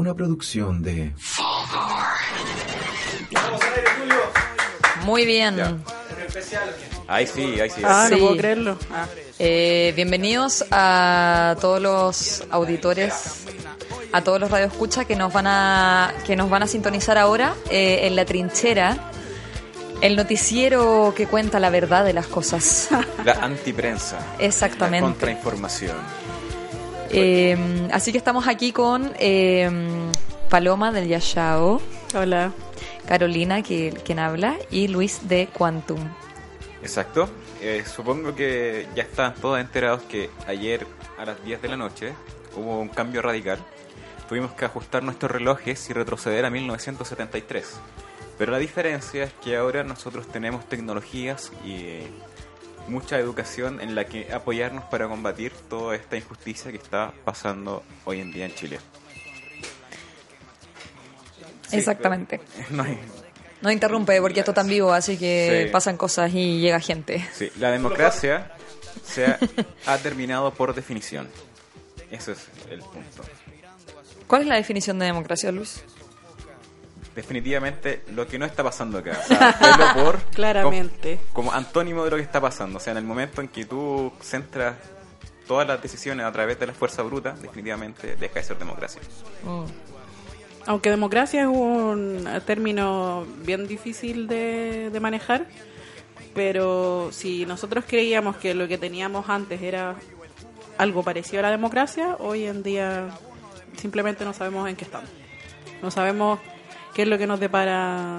una producción de... Muy bien. Ya. Ahí sí, ahí sí. Ah, Sí. no puedo creerlo. Ah. Eh, bienvenidos a todos los auditores, a todos los radioescuchas que nos van a que nos van a sintonizar ahora eh, en la trinchera, el noticiero que cuenta la verdad de las cosas. La antiprensa. Exactamente. La contrainformación. Eh, así que estamos aquí con eh, Paloma del Yashao, Hola. Carolina, que, quien habla, y Luis de Quantum. Exacto. Eh, supongo que ya están todos enterados que ayer a las 10 de la noche hubo un cambio radical. Tuvimos que ajustar nuestros relojes y retroceder a 1973. Pero la diferencia es que ahora nosotros tenemos tecnologías y eh, mucha educación en la que apoyarnos para combatir toda esta injusticia que está pasando hoy en día en Chile. Sí, Exactamente. No hay- No interrumpe porque esto está en vivo, así que Sí. pasan cosas y llega gente. Sí, la democracia se ha, ha terminado por definición. Ese es el punto. ¿Cuál es la definición de democracia, Luis? Definitivamente lo que no está pasando acá. O sea, verlo por Claramente. Como, como antónimo de lo que está pasando. O sea, en el momento en que tú centras todas las decisiones a través de la fuerza bruta, definitivamente deja de ser democracia. Aunque democracia es un término bien difícil de, de manejar, pero si nosotros creíamos que lo que teníamos antes era algo parecido a la democracia, hoy en día simplemente no sabemos en qué estamos. No sabemos qué es lo que nos depara.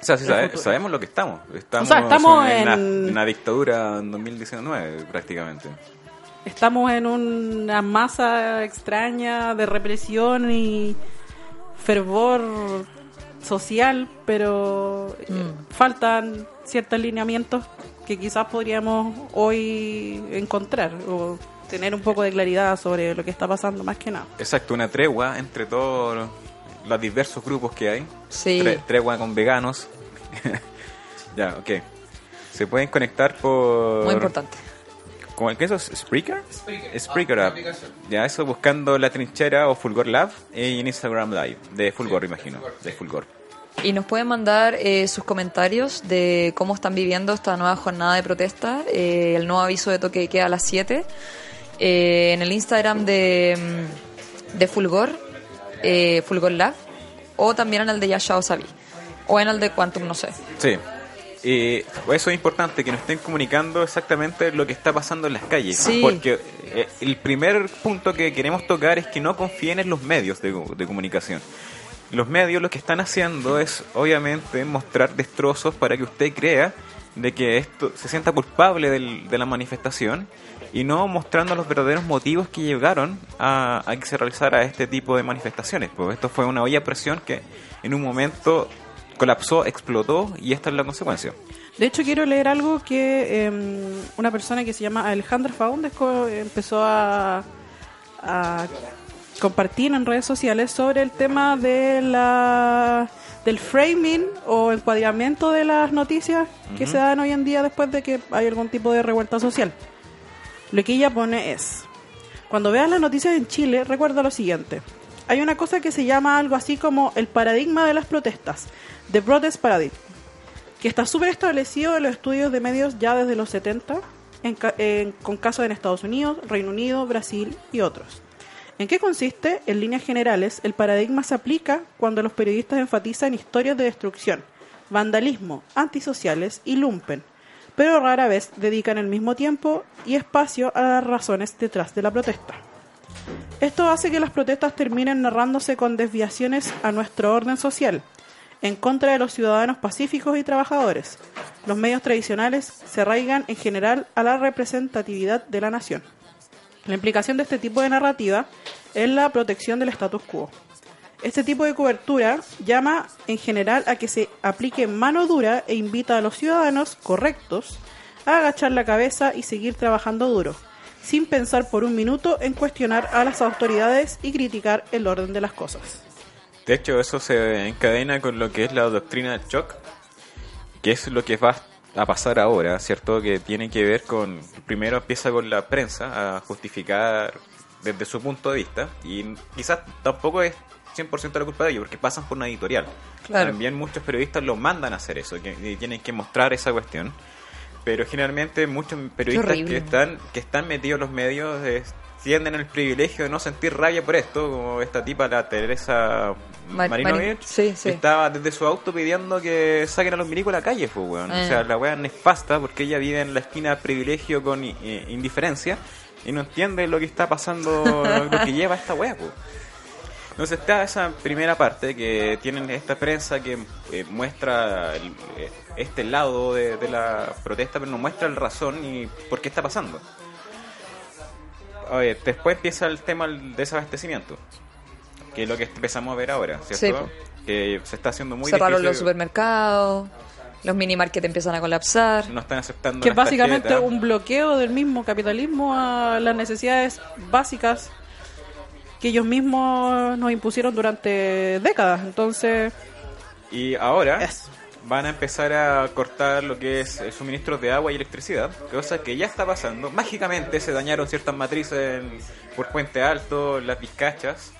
O sea, sí sabe- sabemos lo que estamos. Estamos, O sea, estamos en, una, en- una dictadura en 2019 prácticamente. Estamos en una masa extraña de represión y fervor social, pero eh, Mm. faltan ciertos lineamientos que quizás podríamos hoy encontrar o tener un poco de claridad sobre lo que está pasando, más que nada. Exacto, una tregua entre todos los, diversos grupos que hay. Sí. Tre- tregua con veganos. ya, ok. Se pueden conectar por... Muy importante. ¿Cómo el que eso es? ¿Spreaker? Spreaker. app. Ya, eso buscando La Trinchera o Fulgor Lab y en Instagram Live. De Fulgor, imagino. De Fulgor. Y nos pueden mandar eh, sus comentarios de cómo están viviendo esta nueva jornada de protesta, eh, el nuevo aviso de toque de queda a las 7, eh, en el Instagram de, mm, de Fulgor, eh, Fulgor Lab, o también en el de Yashao Sabi, o en el de Quantum, no sé. Sí. Eso es importante, que nos estén comunicando exactamente lo que está pasando en las calles. Sí. Porque eh, el primer punto que queremos tocar es que no confíen en los medios de, de comunicación. Los medios lo que están haciendo es, obviamente, mostrar destrozos para que usted crea de que esto se sienta culpable del- de la manifestación y no mostrando los verdaderos motivos que llegaron a, a que se realizara este tipo de manifestaciones. Pues esto fue una olla a presión que en un momento colapsó, explotó y esta es la consecuencia. De hecho, quiero leer algo que em, una persona que se llama Alejandra Faundes co- empezó a compartir en redes sociales sobre el tema de la del framing o encuadramiento de las noticias que se dan hoy en día después de que hay algún tipo de revuelta social. Lo que ella pone es, cuando veas las noticias en Chile, recuerda lo siguiente. Hay una cosa que se llama algo así como el paradigma de las protestas, The Protest Paradigm que está súper establecido en los estudios de medios ya desde los 70, en en- con casos en Estados Unidos, Reino Unido, Brasil y otros. ¿En qué consiste? En líneas generales, el paradigma se aplica cuando los periodistas enfatizan historias de destrucción, vandalismo, antisociales y lumpen, pero rara vez dedican el mismo tiempo y espacio a las razones detrás de la protesta. Esto hace que las protestas terminen narrándose con desviaciones a nuestro orden social, en contra de los ciudadanos pacíficos y trabajadores. Los medios tradicionales se arraigan en general a la representatividad de la nación. La implicación de este tipo de narrativa es la protección del status quo. Este tipo de cobertura llama en general a que se aplique mano dura e invita a los ciudadanos correctos a agachar la cabeza y seguir trabajando duro, sin pensar por un minuto en cuestionar a las autoridades y criticar el orden de las cosas. De hecho, eso se encadena con lo que es la doctrina shock, que es lo que va a pasar ahora, ¿cierto? Que tiene que ver con, primero empieza con la prensa a justificar desde su punto de vista, y quizás tampoco es 100% la culpa de ellos, porque pasan por una editorial. Claro. También muchos periodistas los mandan a hacer eso, que y tienen que mostrar esa cuestión. Pero generalmente muchos periodistas que están que están metidos en los medios tienden el privilegio de no sentir rabia por esto, como esta tipa, la Teresa Mar- Marinovich, Mari- sí, sí. estaba desde su auto pidiendo que saquen a los milicos a la calle, pues, weón. Eh. O sea, la weá es nefasta porque ella vive en la esquina privilegio con eh, indiferencia y no entiende lo que está pasando, lo que lleva esta weá, pues. Entonces está esa primera parte que tienen esta prensa que eh, muestra el- eh, este lado de, de la protesta, pero no muestra el razón y por qué está pasando. Oye, después empieza el tema del desabastecimiento, que es lo que empezamos a ver ahora, ¿cierto? Sí, Que se está haciendo muy Cerraron difícil. los supermercados, los mini market empiezan a colapsar. No están aceptando Que es básicamente tarjetas. un bloqueo del mismo capitalismo a las necesidades básicas que ellos mismos nos impusieron durante décadas. Entonces, Y ahora. Van a empezar a cortar lo que es el suministro de agua y electricidad, cosa que ya está pasando. Mágicamente se dañaron ciertas matrices por Puente Alto, las Vizcachas.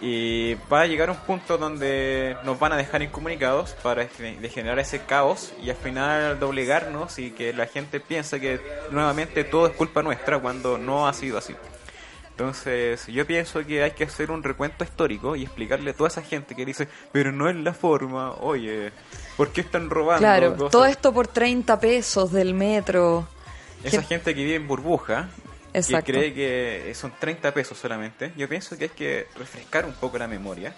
Y va a llegar un punto donde nos van a dejar incomunicados para generar ese caos y al final doblegarnos y que la gente piense que nuevamente todo es culpa nuestra cuando no ha sido así. Entonces, yo pienso que hay que hacer un recuento histórico y explicarle a toda esa gente que dice, pero no es la forma, oye, ¿por qué están robando? Claro, cosas?". todo esto por 30 pesos del metro. Esa gente que vive en burbuja, Exacto. que cree que son 30 pesos solamente, yo pienso que hay que refrescar un poco la memoria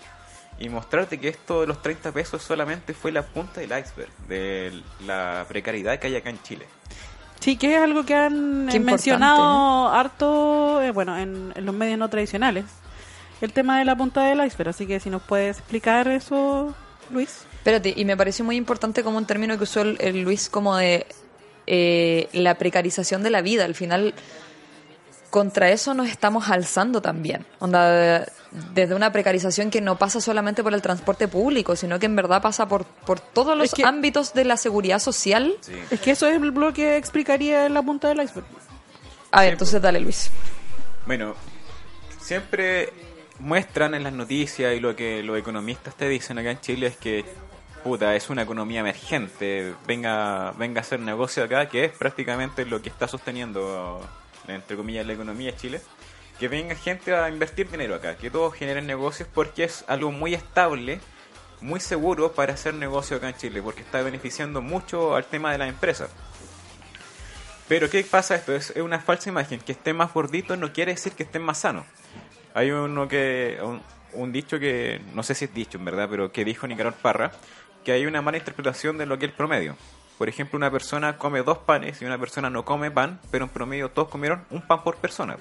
y mostrarte que esto de los 30 pesos solamente fue la punta del iceberg de la precariedad que hay acá en Chile. sí que es algo que han Qué eh, mencionado harto, eh, bueno, en, en los medios no tradicionales, el tema de la punta del iceberg. Así que si nos puedes explicar eso, Luis. Espérate, y me pareció muy importante como un término que usó el, el Luis como de eh, la precarización de la vida. Al final, contra eso nos estamos alzando también. Onda, desde una precarización que no pasa solamente por el transporte público, sino que en verdad pasa por, por todos los Es que- ámbitos de la seguridad social. Sí. Es que eso es lo que explicaría en la punta del iceberg. A ver, entonces dale, Luis. Bueno, siempre muestran en las noticias y lo que los economistas te dicen acá en Chile es que puta, es una economía emergente, venga, venga a hacer negocio acá, que es prácticamente lo que está sosteniendo, entre comillas, la economía de Chile. Que venga gente a invertir dinero acá, que todos generen negocios porque es algo muy estable, muy seguro para hacer negocio acá en Chile, porque está beneficiando mucho al tema de las empresas. Pero ¿qué pasa esto? Es, una falsa imagen. Que esté más gordito no quiere decir que esté más sano. Hay uno que un, un dicho que no sé si es dicho en verdad, pero que dijo Nicanor Parra que hay una mala interpretación de lo que es el promedio. Por ejemplo, una persona come dos panes y una persona no come pan, pero en promedio todos comieron un pan por persona.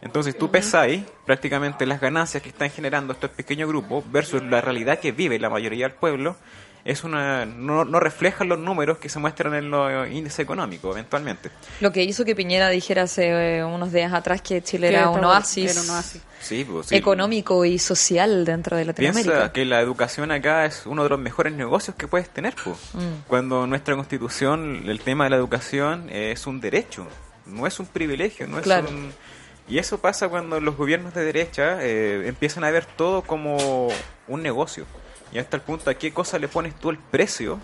Entonces tú ahí prácticamente las ganancias que están generando estos pequeños grupos versus la realidad que vive la mayoría del pueblo es una no, no reflejan los números que se muestran en los índices económicos eventualmente. Lo que hizo que Piñera dijera hace eh, unos días atrás que Chile Que era un oasis, era un oasis. Sí, pues, sí. económico y social dentro de Latinoamérica. Piensa que la educación acá es uno de los mejores negocios que puedes tener, pues. Mm. Cuando nuestra constitución, el tema de la educación es un derecho, no es un privilegio, no es un... Y eso pasa cuando los gobiernos de derecha eh, empiezan a ver todo como un negocio. Y hasta el punto a qué cosa le pones tú el precio,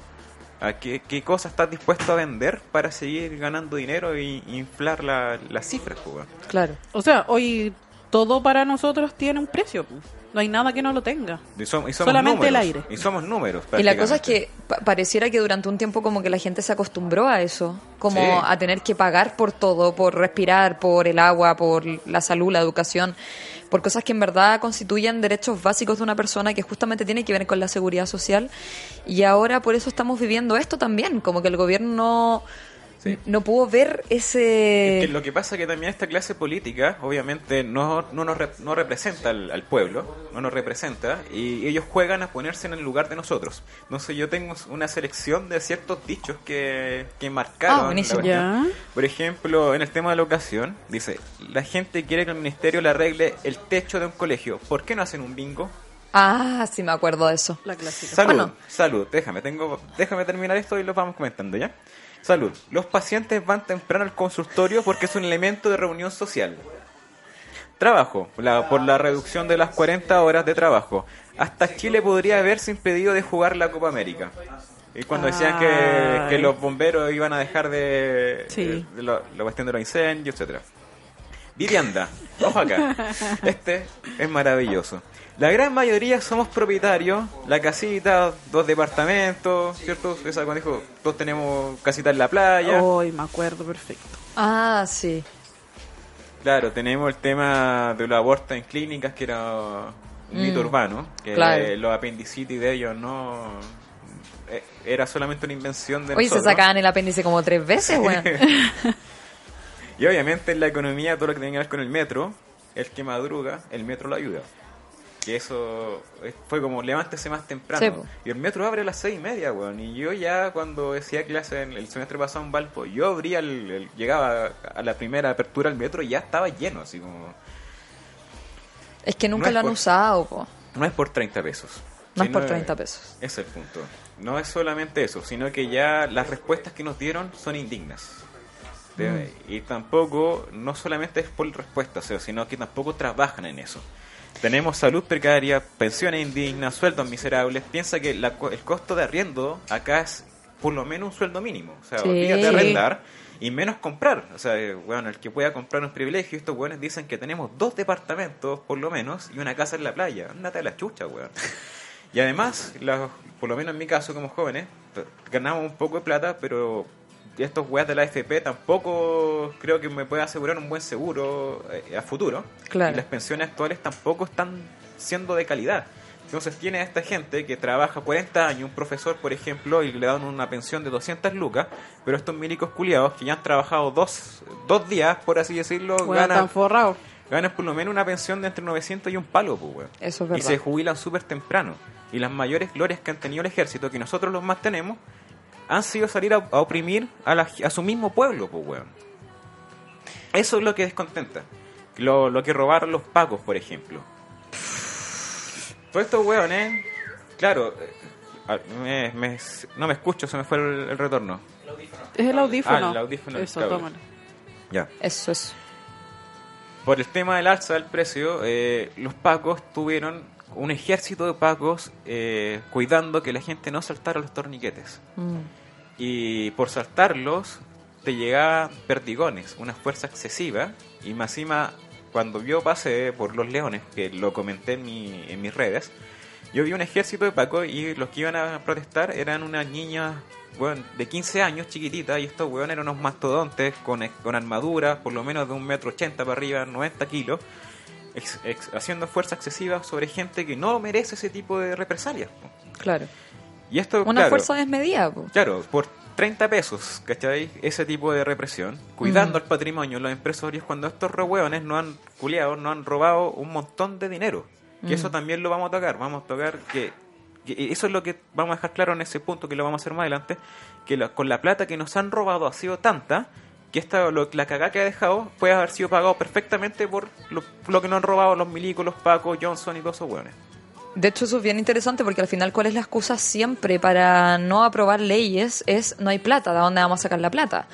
a qué, qué cosa estás dispuesto a vender para seguir ganando dinero e inflar la- las cifras, pues. Claro. O sea, hoy todo para nosotros tiene un precio. pu. No hay nada que no lo tenga. Y som- y somos Solamente el números, aire. Y somos números. Y la cosa es que pa- pareciera que durante un tiempo como que la gente se acostumbró a eso, como Sí. a tener que pagar por todo, por respirar, por el agua, por la salud, la educación, por cosas que en verdad constituyen derechos básicos de una persona que justamente tiene que ver con la seguridad social. Y ahora por eso estamos viviendo esto también, como que el gobierno Sí. no pudo ver ese... Es que lo que pasa es que también esta clase política, obviamente, no, no nos rep- no representa al, al pueblo, no nos representa, y ellos juegan a ponerse en el lugar de nosotros. Entonces yo tengo una selección de ciertos dichos que, que marcaron. Ah, la. Por ejemplo, en el tema de la educación, dice, la gente quiere que el ministerio le arregle el techo de un colegio. ¿Por qué no hacen un bingo? Ah, sí me acuerdo de eso. La clásica. Salud, Bueno. salud, déjame, tengo, déjame terminar esto y lo vamos comentando ya. Salud, los pacientes van temprano al consultorio porque es un elemento de reunión social. trabajo, la- por la reducción de las 40 horas de trabajo. Hasta Chile podría haberse impedido de jugar la Copa América. Y cuando decían que, los bomberos iban a dejar de, Sí. de lo- la cuestión de los incendios, etcétera. Vivienda, ojo acá. Este es maravilloso. La gran mayoría somos propietarios, la casita, dos departamentos, ¿cierto? Esa cuando dijo, todos tenemos casita en la playa. Hoy me acuerdo perfecto. Ah, sí. Claro, tenemos el tema de los abortos en clínicas, que era un mito Mm, urbano, que claro. eh, los apendicitis de ellos no... eh, Era solamente una invención de Oye, se sacaban el apéndice como tres veces, weón. Y obviamente en la economía, todo lo que tiene que ver con el metro, el que madruga, el metro lo ayuda. Que eso eh, fue como levántese más temprano. Sí, y el metro abre a las seis y media, weón. Y yo ya cuando decía clase en el semestre pasado en Valpo, yo abría el, el- llegaba a la primera apertura del metro y ya estaba lleno, así como... Es que nunca No lo han por- usado, po. No es por 30 pesos. No es por 30 pesos. Ese es el punto. No es solamente eso, sino que ya las respuestas que nos dieron son indignas. De- Mm. Y tampoco, no solamente es por respuestas, sino que tampoco trabajan en eso. Tenemos salud precaria, pensiones indignas, sueldos miserables. Piensa que la el costo de arriendo acá es por lo menos un sueldo mínimo. O sea, Sí. olvídate de arrendar y menos comprar. O sea, eh, bueno, el que pueda comprar un privilegio, estos weones dicen que tenemos dos departamentos por lo menos y una casa en la playa. Andate a la chucha, weón. Y además, la- por lo menos en mi caso como jóvenes, ganamos un poco de plata, pero estos weas de la AFP tampoco creo que me pueda asegurar un buen seguro eh, a futuro. Claro. Y las pensiones actuales tampoco están siendo de calidad. Entonces tiene a esta gente que trabaja 40 años, un profesor por ejemplo, y le dan una pensión de 200 lucas, pero estos milicos culiados que ya han trabajado dos, dos días, por así decirlo, Bueno, ganan, ganan por lo menos una pensión de entre 900 y un palo, pues, weón. Eso es Y verdad. se jubilan súper temprano. Y las mayores glorias que han tenido el ejército, que nosotros los más tenemos, han sido salir a, a oprimir a, la- a su mismo pueblo, pues, weón. Eso es lo que descontenta. Lo, lo que robaron los pacos, por ejemplo. Todos estos weones, claro, eh, ah, me- me- no me escucho, se me fue el, el retorno. Es el audífono. Ah, el audífono Eso, tómalo. Ya. Eso es. Por el tema del alza del precio, eh, los pacos tuvieron un ejército de pacos eh, cuidando que la gente no saltara los torniquetes. Mm. Y por saltarlos, te llegaban perdigones, una fuerza excesiva. Y más encima, cuando yo pasé por los leones, que lo comenté en, mi- en mis redes, yo vi un ejército de pacos y los que iban a protestar eran unas niñas weón, de 15 años, chiquititas, y estos weones eran unos mastodontes con, con armadura, por lo menos de un metro ochenta para arriba, 90 kilos, ex- ex- haciendo fuerza excesiva sobre gente que no merece ese tipo de represalias. Claro. Y esto, Una claro, fuerza desmedida, po. Claro, por 30 pesos, ¿cachai? Ese tipo de represión, cuidando el patrimonio, los empresarios, cuando estos rehueones no han culiado, no han robado un montón de dinero. Que eso también lo vamos a tocar, vamos a tocar que, que eso es lo que vamos a dejar claro en ese punto que lo vamos a hacer más adelante, que la- con la plata que nos han robado ha sido tanta que esta, lo- la cagada que ha dejado puede haber sido pagado perfectamente por lo, que nos han robado los milicos, los pacos, Johnson y todos esos hueones. De hecho, eso es bien interesante porque al final, ¿cuál es la excusa siempre para no aprobar leyes? Es no hay plata, ¿de dónde vamos a sacar la plata?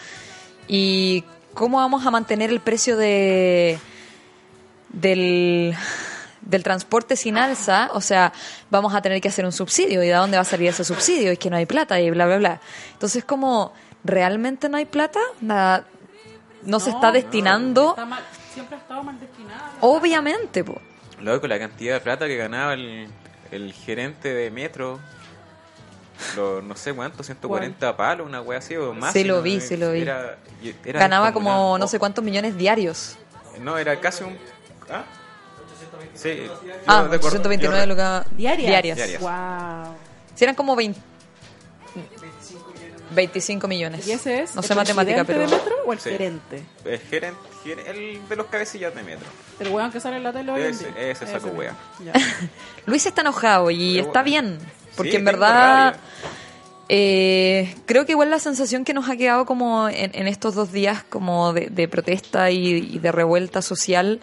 ¿Y cómo vamos a mantener el precio de del, del transporte sin alza? O sea, vamos a tener que hacer un subsidio. ¿Y de dónde va a salir ese subsidio? Es que no hay plata y bla, bla, bla. Entonces, como ¿realmente no hay plata? Nada, no, se está destinando, Está mal- siempre ha estado mal destinada. obviamente, po. Luego la cantidad de plata que ganaba el, el gerente de Metro, lo, no sé cuánto, 140 palos, una wea así o más. Sí, lo no, vi, sí lo vi. era- y- era Ganaba como no sé cuántos millones diarios. No, era casi un... ¿Ah? Sí, yo Ah, recuerdo- 829 yo re- lucas ¿Diarias? diarias. Diarias. Wow. Si eran como 20 25 millones. ¿Y ese es No el sé matemática, pero... de Metro o el Sí. gerente? El gerente, ger- el de los cabecillas de Metro. El weón que sale en la tele hoy en Ese- día. ese saco wea. Ya. Luis está enojado y Pero está bien. Porque Sí, en verdad... eh, creo que igual la sensación que nos ha quedado como en, en estos dos días como de, de protesta y, y de revuelta social,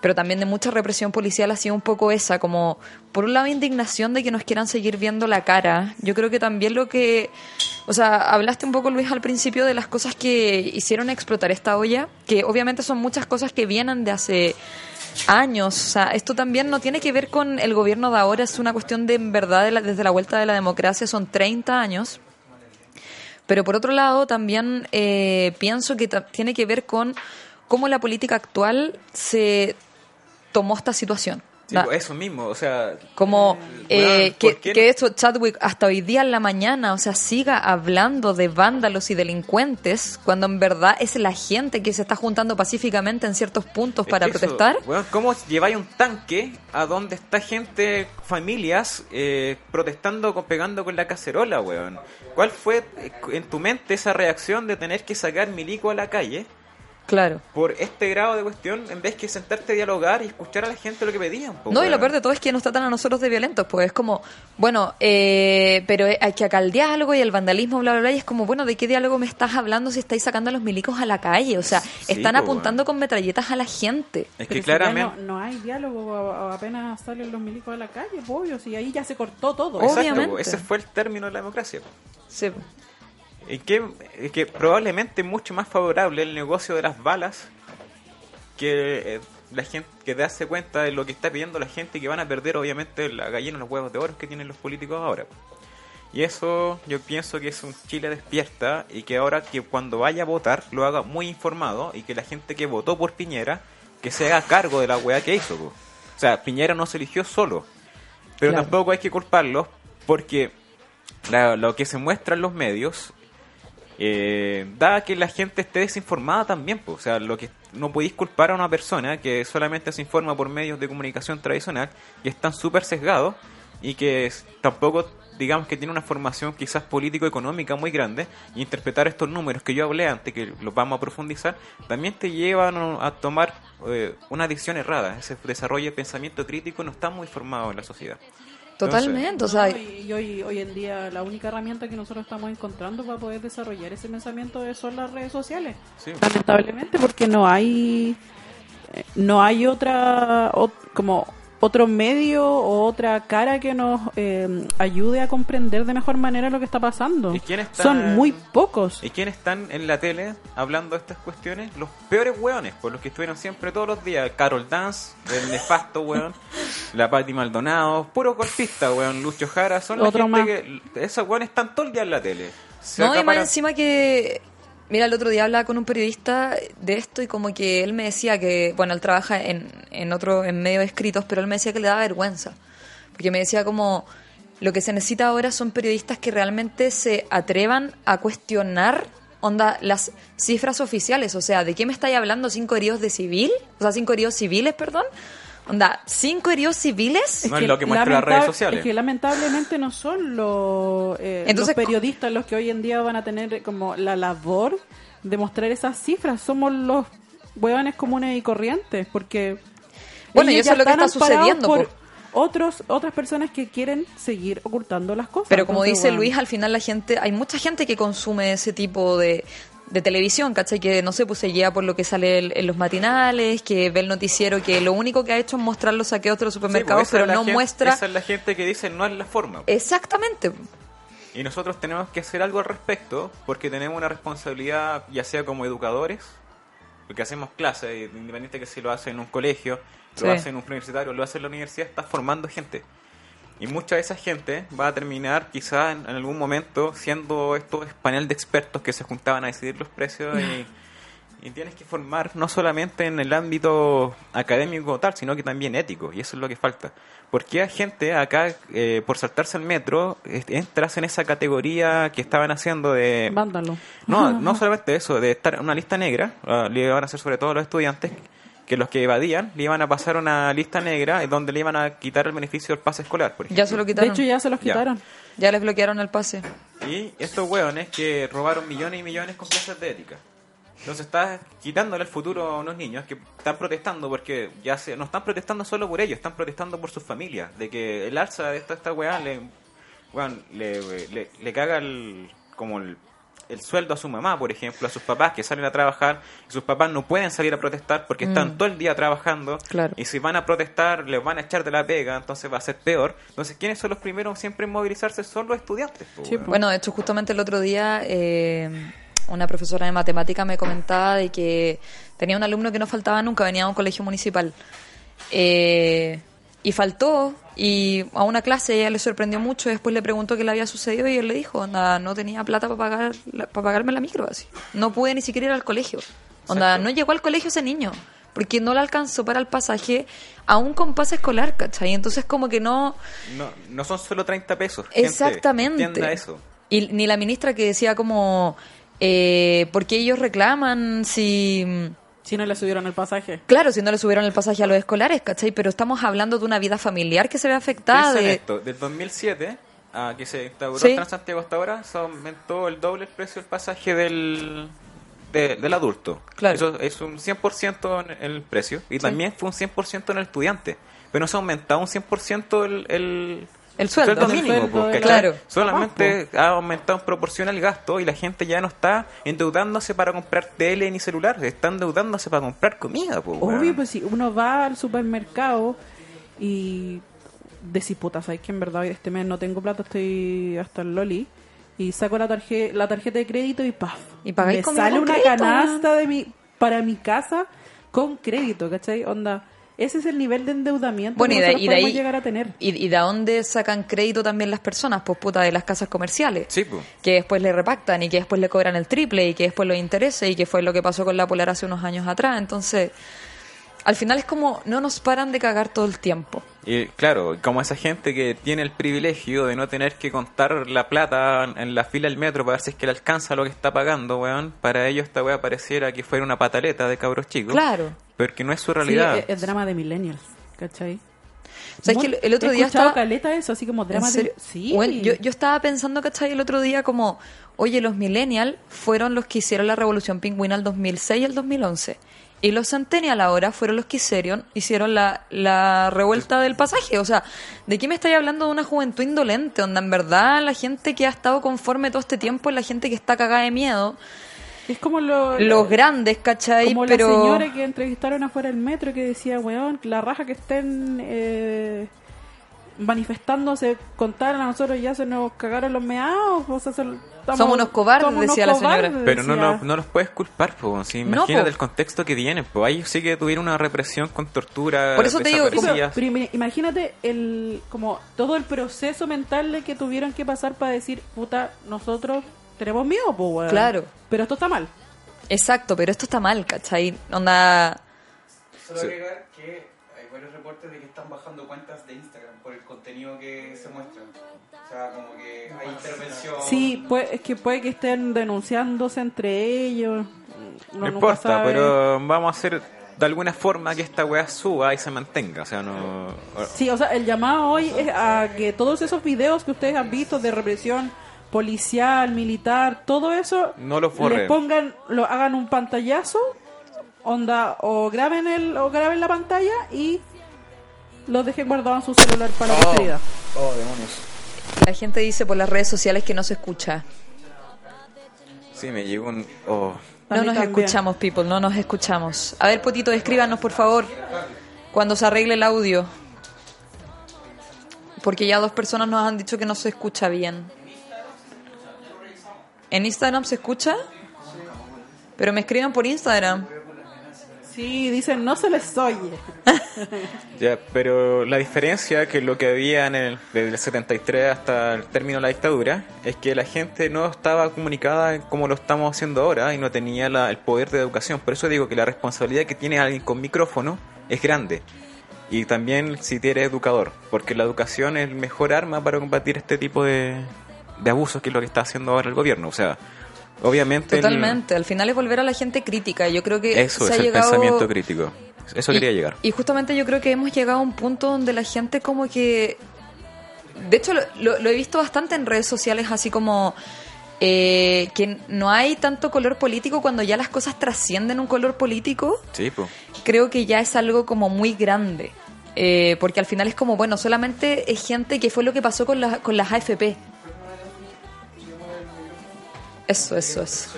pero también de mucha represión policial ha sido un poco esa, como por un lado indignación de que nos quieran seguir viendo la cara. Yo creo que también lo que, o sea, hablaste un poco Luis al principio de las cosas que hicieron explotar esta olla, que obviamente son muchas cosas que vienen de hace años. O sea, esto también no tiene que ver con el gobierno de ahora, es una cuestión de, en verdad, de la- desde la vuelta de la democracia, son 30 años. Pero por otro lado, también eh, pienso que tiene que ver con cómo la política actual se tomó esta situación. Sí, pues, eso mismo, o sea, como eh, Weón, que, ¿por qué que no? esto Chadwick hasta hoy día en la mañana, o sea, siga hablando de vándalos y delincuentes cuando en verdad es la gente que se está juntando pacíficamente en ciertos puntos para eso, protestar. ¿Cómo lleváis un tanque a donde está gente, familias, eh, protestando, con, pegando con la cacerola, weón? ¿Cuál fue eh, en tu mente esa reacción de tener que sacar milico a la calle Claro. por este grado de cuestión en vez que sentarte a dialogar y escuchar a la gente lo que pedían? po, No, y lo peor de todo es que nos tratan a nosotros de violentos, pues es como, bueno, eh, pero hay que acá el diálogo y el vandalismo, bla, bla, bla, y es como, bueno, ¿de qué diálogo me estás hablando si estáis sacando a los milicos a la calle? O sea, Sí, están po, apuntando weón. con metralletas a la gente. Es Pero que si claramente... no, no hay diálogo, apenas salen los milicos a la calle, obvio, si ahí ya se cortó todo. Exacto, Obviamente. po, ese fue el término de la democracia. po. Sí. Y que, y que probablemente es mucho más favorable el negocio de las balas que eh, la gente que darse cuenta de lo que está pidiendo la gente y que van a perder obviamente la gallina los huevos de oro que tienen los políticos ahora. Y eso yo pienso que es un Chile despierta y que ahora que cuando vaya a votar lo haga muy informado y que la gente que votó por Piñera que se haga cargo de la weá que hizo. po. O sea, Piñera no se eligió solo. Pero Claro. tampoco hay que culparlos porque la- lo que se muestra en los medios eh, da que la gente esté desinformada también. po. O sea, lo que no podéis culpar a una persona que solamente se informa por medios de comunicación tradicional y están súper sesgados y que tampoco digamos que tiene una formación quizás político-económica muy grande y interpretar estos números que yo hablé antes, que los vamos a profundizar, también te llevan a tomar eh, una decisión errada. Ese desarrollo de pensamiento crítico no está muy formado en la sociedad. Totalmente, o sea, No, y, y hoy, hoy en día la única herramienta que nosotros estamos encontrando para poder desarrollar ese pensamiento es- son las redes sociales. Sí. Lamentablemente porque no hay eh, no hay otra ot- como otro medio o otra cara que nos eh, ayude a comprender de mejor manera lo que está pasando. ¿Y quién está- Son muy pocos. ¿Y quiénes están en la tele hablando de estas cuestiones? Los peores hueones, por los que estuvieron siempre todos los días. Carol Dance, el nefasto hueón, la Patti Maldonado, puro golpista, hueón, Lucho Jara, son la gente más. que... Esos hueones están todo el día en la tele. Se No, y más encima que... Mira, el otro día hablaba con un periodista de esto y como que él me decía que, bueno, él trabaja en, en otro, en medios escritos, pero él me decía que le daba vergüenza. Porque me decía como, lo que se necesita ahora son periodistas que realmente se atrevan a cuestionar, onda, las cifras oficiales. O sea, ¿de qué me estáis hablando? ¿Cinco heridos de civil? O sea, cinco heridos civiles, perdón. Onda, ¿cinco heridos civiles? No es lo que muestran las redes sociales. Es que lamentablemente no son los, eh, Entonces, los periodistas los que hoy en día van a tener como la labor de mostrar esas cifras. Somos los hueones comunes y corrientes, porque Bueno, y eso es lo que está sucediendo, por po. otros otras personas que quieren seguir ocultando las cosas. Pero como Entonces, dice bueno, Luis, al final la gente, hay mucha gente que consume ese tipo de, de televisión, ¿cachai? Que no sé, pues se guía por lo que sale el- en los matinales, que ve el noticiero, que lo único que ha hecho es mostrar los saqueos de los supermercados, pues esa pero no gente- muestra Esa es la gente que dice no es la forma. exactamente. Y nosotros tenemos que hacer algo al respecto porque tenemos una responsabilidad, ya sea como educadores, porque hacemos clases, independiente que si lo hace en un colegio, Sí. lo hace en un universitario, lo hace en la universidad, está formando gente. Y mucha de esa gente va a terminar quizá en, en algún momento siendo estos panel de expertos que se juntaban a decidir los precios y, y tienes que formar no solamente en el ámbito académico tal, sino que también ético, y eso es lo que falta. Porque hay gente acá, eh, por saltarse al metro, entras en esa categoría que estaban haciendo de... Vándalo. No, no solamente eso, de estar en una lista negra, ah, le iban a hacer sobre todo a los estudiantes, que los que evadían le iban a pasar una lista negra en donde le iban a quitar el beneficio del pase escolar, por ejemplo. Ya se lo De quitaron. hecho, ya se los Ya. quitaron. Ya les bloquearon el pase. Y estos hueones que robaron millones y millones con clases de ética. Entonces estás quitándole el futuro a unos niños que están protestando porque ya se, no están protestando solo por ellos, están protestando por sus familias. De que el alza de esta, esta weá le, weón, le, le, le caga el, como el, el sueldo a su mamá, por ejemplo, a sus papás que salen a trabajar y sus papás no pueden salir a protestar porque están todo el día trabajando. Claro. Y si van a protestar, les van a echar de la pega, entonces va a ser peor. Entonces, ¿quiénes son los primeros siempre en movilizarse? Son los estudiantes. Sí, weón. Bueno, de hecho, justamente el otro día eh, una profesora de matemática me comentaba de que tenía un alumno que no faltaba nunca, venía a un colegio municipal. Eh, y faltó y a una clase ella le sorprendió mucho, después le preguntó qué le había sucedido y él le dijo, onda, no tenía plata para pagar para pagarme la micro así. No pude ni siquiera ir al colegio. Onda, no llegó al colegio ese niño porque no le alcanzó para el pasaje aún con pase escolar, ¿cachai? Entonces como que no... No, no son solo 30 pesos. gente, Exactamente. eso. Y ni la ministra que decía como, eh, ¿por qué ellos reclaman si... Si no le subieron el pasaje. Claro, si no le subieron el pasaje a los escolares, ¿cachai? Pero estamos hablando de una vida familiar que se ve afectada. De... esto, del 2007 a que se instauró Sí. el Transantiago hasta ahora, se aumentó el doble el precio del pasaje del, de- del adulto. Claro. Eso es un 100% en el precio y también fue un 100% en el estudiante. Pero no se ha aumentado un 100% el, el, El sueldo. mínimo. El sueldo po, del- ¿cachai? Claro. Solamente ha aumentado en proporción al gasto y la gente ya no está endeudándose para comprar tele ni celular, está endeudándose para comprar comida. po, Obvio, pues si uno va al supermercado y decís, puta, ¿sabes que en verdad hoy este mes no tengo plata, estoy hasta el loli? Y saco la, tarje- la tarjeta de crédito y ¡paf! Y pagáis Me sale una crédito, canasta de mi, para mi casa con crédito, ¿cachai? Onda, ese es el nivel de endeudamiento Bueno, y que de, y de podemos ahí. llegar a tener. Y, y de dónde sacan crédito también las personas? Pues puta, de las casas comerciales. Sí, po. Que después le repactan y que después le cobran el triple y que después los intereses y que fue lo que pasó con la Polar hace unos años atrás. Entonces, al final es como no nos paran de cagar todo el tiempo. Y claro, como esa gente que tiene el privilegio de no tener que contar la plata en la fila del metro para ver si es que le alcanza lo que está pagando, weón, para ellos esta weá pareciera que fuera una pataleta de cabros chicos. Claro. Porque no es su Sí, realidad. es, es drama de millennials, ¿cachai? ¿Sabes Muy- que el- el otro he día escuchado estaba- caleta eso, así como ¿En drama de... Sí. Bueno, yo, yo estaba pensando, ¿cachai? El otro día como, oye, los millennials fueron los que hicieron la revolución pingüina el 2006 y el 2011. Y los centennial ahora fueron los que hicieron, hicieron la, la revuelta del pasaje. O sea, ¿de qué me estáis hablando de una juventud indolente? Donde en verdad la gente que ha estado conforme todo este tiempo es la gente que está cagada de miedo. Es como lo, Los grandes, ¿cachai? Como Pero... la señora que entrevistaron afuera del metro que decía, weón, la raja que estén eh, manifestándose contaran a nosotros ya se nos cagaron los meados. O sea, se- estamos- Somos unos cobardes, somos unos decía la señora. cobardes, Pero no, decía. lo- no los puedes culpar, po. Si No, imagínate el contexto que tienen, pues ahí sí que tuvieron una represión con tortura. Por eso te digo, pero- imagínate el como todo el proceso mental de que tuvieron que pasar para decir, puta, nosotros tenemos miedo, pues. Claro. Pero esto está mal. Exacto, pero esto está mal, ¿cachai? Onda... Solo Sí. agregar que reportes de que están bajando cuentas de Instagram por el contenido que se muestra. O sea, como que hay intervención. Sí, pues, es que puede que estén denunciándose entre ellos. No, importa, sabe. pero vamos a hacer de alguna forma que esta weá suba y se mantenga. O sea, no. Sí, o sea, el llamado hoy es a que todos esos videos que ustedes han visto de represión policial, militar, todo eso, No los borren. pongan, lo hagan un pantallazo, onda, o graben el, o graben la pantalla y los dejen guardados en su celular para la posteridad. Oh, demonios. La gente dice por las redes sociales que no se escucha. Sí, me llegó un. Oh. No nos también. escuchamos, people, no nos escuchamos. A ver, Potito, escríbanos, por favor, cuando se arregle el audio. Porque ya dos personas nos han dicho que no se escucha bien. ¿En Instagram se escucha? Pero me escriban por Instagram. Sí, dicen, no se les oye. Ya, pero la diferencia que lo que había en el, desde el 73 hasta el término de la dictadura es que la gente no estaba comunicada como lo estamos haciendo ahora y no tenía la- el poder de educación. Por eso digo que la responsabilidad que tiene alguien con micrófono es grande. Y también si eres educador, porque la educación es el mejor arma para combatir este tipo de, de abusos que es lo que está haciendo ahora el gobierno. O sea, obviamente... el- Totalmente. Al final es volver a la gente crítica. Yo creo que eso se es ha el llegado... pensamiento crítico. Eso Y- quería llegar. Y justamente yo creo que hemos llegado a un punto donde la gente como que... De hecho, lo, lo- lo he visto bastante en redes sociales, así como eh, que no hay tanto color político cuando ya las cosas trascienden un color político. Sí, pues. Creo que ya es algo como muy grande. Eh, porque al final es como, bueno, solamente es gente que fue lo que pasó con, las con las AFP. Eso, eso, eso.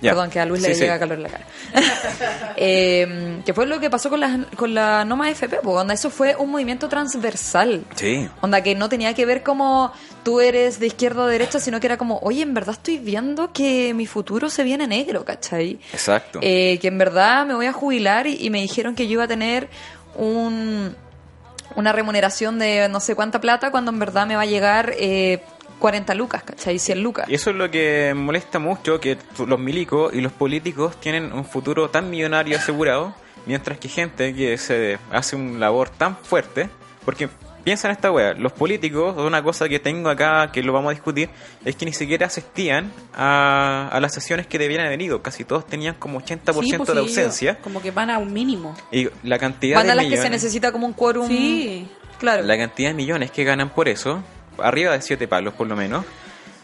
Perdón, que a Luis le sí. llega calor en la cara. Eh, que fue lo que pasó con la, con la Noma FP, po, onda, eso fue un movimiento transversal. Sí. Onda que no tenía que ver como tú eres de izquierda o derecha, sino que era como, oye, en verdad estoy viendo que mi futuro se viene negro, ¿cachai? Exacto. Eh, que en verdad me voy a jubilar y, y me dijeron que yo iba a tener un, una remuneración de no sé cuánta plata cuando en verdad me va a llegar eh, 40 lucas, ¿cachai? 100 lucas. Y eso es lo que molesta mucho, que los milicos y los políticos tienen un futuro tan millonario asegurado, mientras que gente que se hace un labor tan fuerte, porque piensa en esta wea, los políticos, una cosa que tengo acá que lo vamos a discutir, es que ni siquiera asistían a, a las sesiones que debían haber venido, casi todos tenían como 80% Sí, pues, de sí, ausencia, Como que van a un mínimo. y la cantidad Van de a las que se necesita como un quórum. Sí. Claro. la cantidad de millones que ganan por eso, arriba de 7 palos por lo menos,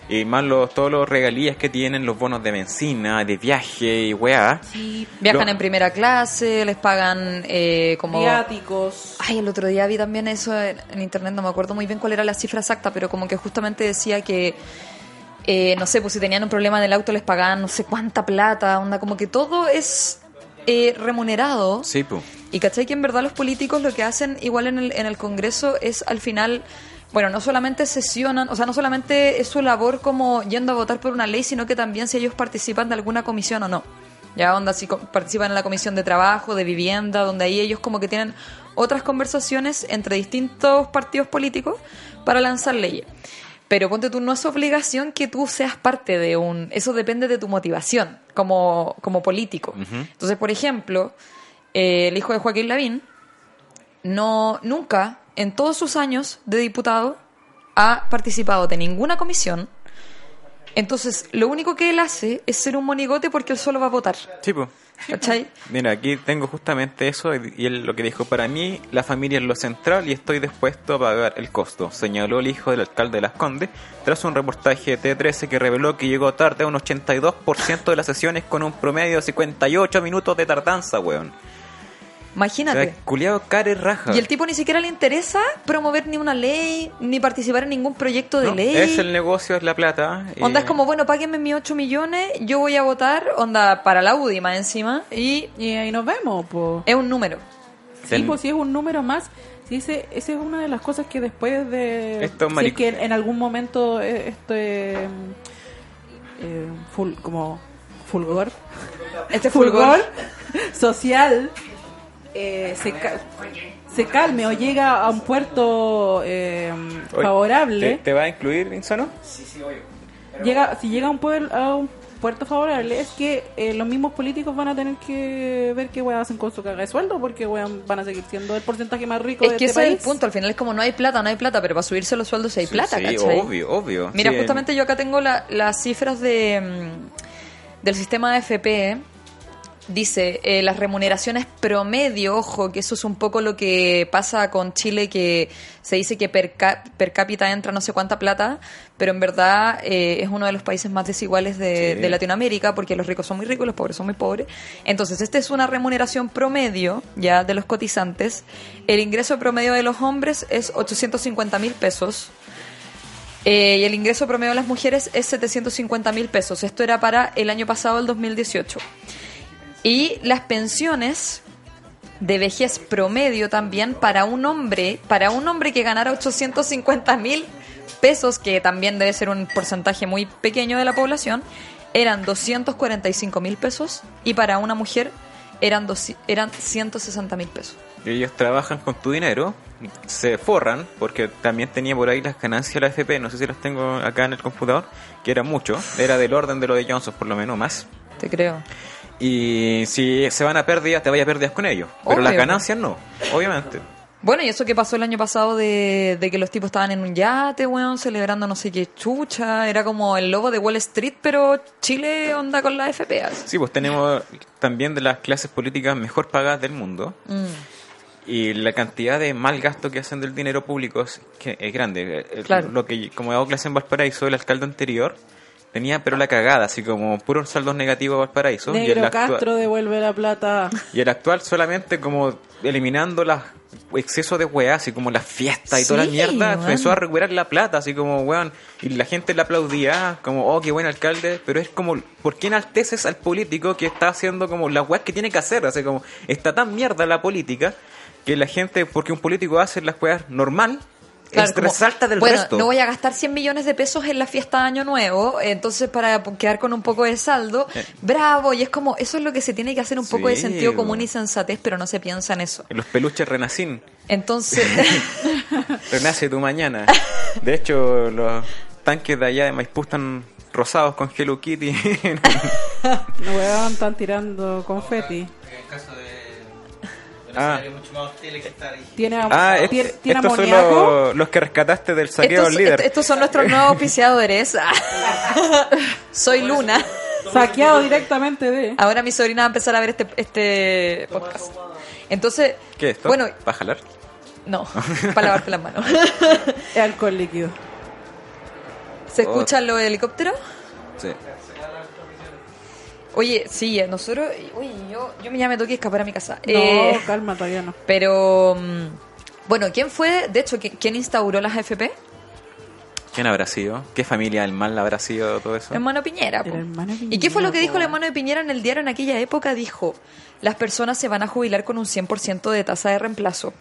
y más los, todos los regalías que tienen, los bonos de benzina, de viaje y weá. Sí. Viajan Lo- en primera clase, les pagan eh, como... Viáticos. Ay, el otro día vi también eso en, en internet, no me acuerdo muy bien cuál era la cifra exacta, pero como que justamente decía que, eh, no sé, pues si tenían un problema en el auto les pagaban no sé cuánta plata, onda, como que todo es eh, remunerado. Sí, pues. Y cachai que en verdad los políticos lo que hacen igual en el, en el Congreso es al final, bueno, no solamente sesionan, o sea, no solamente es su labor como yendo a votar por una ley, sino que también si ellos participan de alguna comisión o no. Ya onda, si participan en la comisión de trabajo, de vivienda, donde ahí ellos como que tienen otras conversaciones entre distintos partidos políticos para lanzar leyes. Pero ponte tú, no es obligación que tú seas parte de un... Eso depende de tu motivación como, como político. Entonces, por ejemplo, eh, el hijo de Joaquín Lavín no, nunca, en todos sus años de diputado, ha participado de ninguna comisión. Entonces, lo único que él hace es ser un monigote porque él solo va a votar. Sí, pues. ¿Cachai? Mira, aquí tengo justamente eso y y él lo que dijo, para mí la familia es lo central y estoy dispuesto a pagar el costo, señaló el hijo del alcalde de Las Condes tras un reportaje de T13 que reveló que llegó tarde a un 82% de las sesiones con un promedio de 58 minutos de tardanza, weón. O Imagínate. sea, culiado care raja. Y el tipo ni siquiera le interesa promover ni una ley, ni participar en ningún proyecto de No, ley. Es el negocio, es la plata. Onda es como, bueno, páguenme mis 8 millones, yo voy a votar, onda, para la UDI más encima, y Y ahí nos vemos, pues. es un número. Sí, Ten- pues si es un número más, si ese, esa es una de las cosas que después de... Esto es si es maric- que en, en algún momento eh, esto eh, eh, ful- como fulgor, Este fulgor fulgor. social eh, se, ca- se calme o llega a un puerto eh, favorable, ¿te, te va a incluir, Insano? llega si llega a un, puer- a un puerto favorable es que eh, los mismos políticos van a tener que ver qué weón hacen con su caga de sueldo porque weón, van a seguir siendo el porcentaje más rico Es de que este ese es el punto, al final es como no hay plata, no hay plata, pero para subirse los sueldos sí hay Sí, plata, sí, ¿cachai? obvio, obvio. Mira, Sí, en- justamente yo acá tengo la- las cifras de, mm, del sistema de FP. Dice, eh, las remuneraciones promedio, ojo, que eso es un poco lo que pasa con Chile, que se dice que per, ca- per cápita entra no sé cuánta plata, pero en verdad eh, es uno de los países más desiguales de, Sí. de Latinoamérica, porque los ricos son muy ricos los pobres son muy pobres. Entonces, esta es una remuneración promedio ya de los cotizantes. El ingreso promedio de los hombres es 850 mil pesos. Eh, y el ingreso promedio de las mujeres es 750 mil pesos. Esto era para el año pasado, el 2018. Y las pensiones de vejez promedio también para un hombre, para un hombre que ganara 850 mil pesos, que también debe ser un porcentaje muy pequeño de la población, eran 245 mil pesos y para una mujer eran, doci- eran 160 mil pesos. Ellos trabajan con tu dinero, se forran, porque también tenía por ahí las ganancias de la FP, no sé si las tengo acá en el computador, que era mucho, era del orden de lo de Johnson por lo menos más. Te creo. Y si se van a pérdidas, te vayas a pérdidas con ellos. Pero Obvio. las ganancias no, obviamente. Bueno, y eso que pasó el año pasado de, de que los tipos estaban en un yate, weón, celebrando no sé qué chucha. Era como el lobo de Wall Street, pero Chile onda con la FP. así. Sí, pues tenemos también de las clases políticas mejor pagadas del mundo. Mm. Y la cantidad de mal gasto que hacen del dinero público es, que es grande. Eh, Claro. Lo que, como hago clase en Valparaíso, el alcalde anterior tenía pero la cagada, así como puros saldos negativos a Valparaíso. y el Negro Castro devuelve la plata. Y el actual solamente como eliminando los excesos de weá, así como las fiestas y toda la Sí, mierda, empezó a recuperar la plata, así como weón, y la gente le aplaudía, como, oh, qué buen alcalde, pero es como, ¿por qué enalteces al político que está haciendo como las weas que tiene que hacer? Así como, está tan mierda la política que la gente, porque un político hace las weas normal, Claro, es- como, resalta del bueno, resto. no voy a gastar 100 millones de pesos en la fiesta de Año Nuevo, entonces para quedar con un poco de saldo, Eh. bravo, y es como, eso es lo que se tiene que hacer un poco de sentido común y sensatez, pero no se piensa en eso. Los peluches renacín. Entonces, Renace tu mañana. De hecho, los tanques de allá de Maipú están rosados con Hello Kitty. No weón, están tirando confeti. En el caso de, Ah. escenarios mucho más hostiles que estar ahí. Tiene, ah, es- tiene, tiene estos son los, los que rescataste del saqueo estos, al líder. est- estos son nuestros nuevos auspiciadores. Soy Luna. Saqueado directamente de. Ahora mi sobrina va a empezar a ver este, este podcast. Entonces, ¿Qué es esto? bueno, ¿Para jalar? no, para lavarte las manos. Es alcohol líquido. ¿Se escuchan los helicópteros? Sí. Oye, sí, nosotros. Uy, yo, yo ya me tengo que escapar a mi casa. No, Eh, calma, todavía no. pero. mm, Bueno, ¿quién fue, de hecho, qui- quién instauró las AFP? ¿Quién habrá sido? ¿Qué familia del mal habrá sido todo eso? El hermano Piñera. po. El hermano ¿Y qué fue lo que Piñera, dijo el hermano de Piñera en el diario en aquella época? Dijo, las personas se van a jubilar con un 100% de tasa de reemplazo.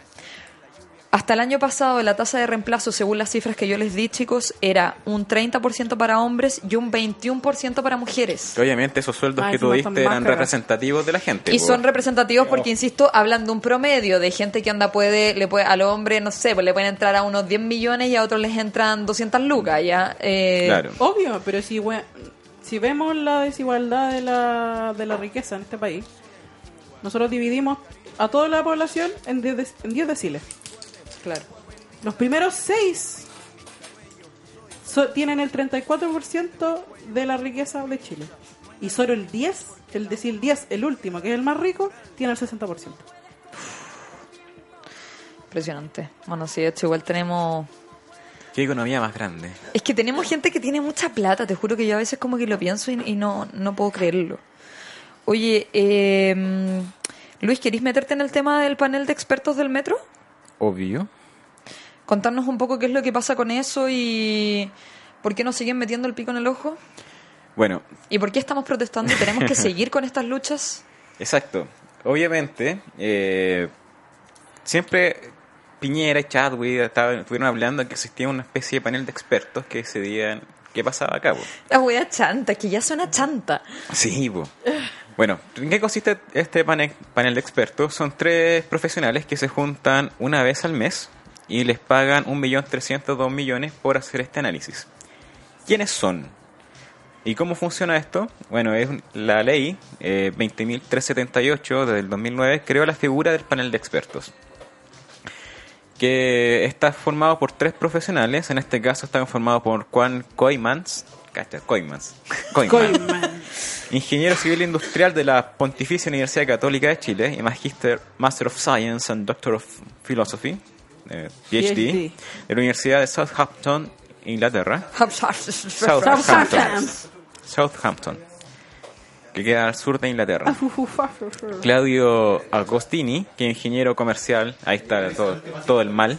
Hasta el año pasado la tasa de reemplazo, según las cifras que yo les di, chicos, era un 30% para hombres y un 21% para mujeres. Obviamente esos sueldos Ah, que tú diste eran representativos de la gente. Y po. son representativos porque, insisto, hablan de un promedio de gente que anda puede, le puede, al hombre, no sé, pues le pueden entrar a unos 10 millones y a otros les entran 200 lucas, ¿ya? Eh, Claro. Obvio, pero si, we- si vemos la desigualdad de la, de la riqueza en este país, nosotros dividimos a toda la población en 10, dec- en 10 deciles. Claro. Los primeros 6 tienen el 34% de la riqueza de Chile. Y solo el 10, el decil 10, el último, que es el más rico, tiene el 60%. Impresionante. Bueno, sí, de hecho, igual tenemos ¿Qué economía más grande? Es que tenemos gente que tiene mucha plata, te juro que yo a veces como que lo pienso y, y no, no puedo creerlo. Oye, eh, Luis, ¿querés meterte en el tema del panel de expertos del metro? Obvio. Contarnos un poco qué es lo que pasa con eso y por qué nos siguen metiendo el pico en el ojo Bueno, y por qué estamos protestando y tenemos que seguir con estas luchas. Exacto. Obviamente, eh, siempre Piñera y Chadwick estaban, estuvieron hablando de que existía una especie de panel de expertos que decidían qué pasaba a cabo. La wea chanta, que ya suena chanta. Sí, po. Bueno, ¿en qué consiste este panel, panel de expertos? Son tres profesionales que se juntan una vez al mes y les pagan 1.302.000 millones por hacer este análisis. ¿Quiénes son? ¿Y cómo funciona esto? Bueno, es la ley eh, 20.378 del 2009 creó la figura del panel de expertos que está formado por tres profesionales, en este caso está formado por Juan Coimans, cacha, Coimans, Coimans, Coiman. ingeniero civil industrial de la Pontificia Universidad Católica de Chile y Magister, Master of Science and Doctor of Philosophy, eh, PhD, PhD. de la Universidad de Southampton, Inglaterra. Southampton. Southampton. Southampton, que queda al sur de Inglaterra. Claudio Agostini, que es ingeniero comercial, ahí está todo, todo el mal.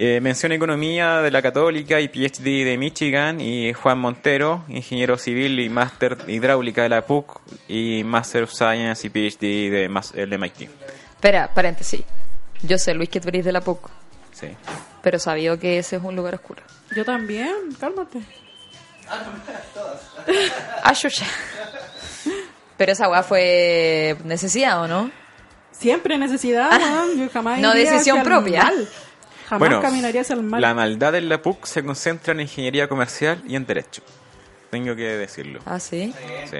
Eh, mención economía de la Católica y PhD de Michigan. Y Juan Montero, ingeniero civil y máster hidráulica de la PUC y Master of Science y PhD de mas- el MIT. Espera, paréntesis. Yo sé, Luis, que tú eres de la PUC, Sí. pero sabía que ese es un lugar oscuro. Yo también, cálmate. Ah. Pero esa weá fue necesidad, ¿o no? Siempre necesidad, weón. Yo jamás No decisión propia. mal. Jamás Bueno, caminaría hacia el mal. la maldad en la PUC se concentra en ingeniería comercial y en derecho. Tengo que decirlo. Ah, sí. Sí.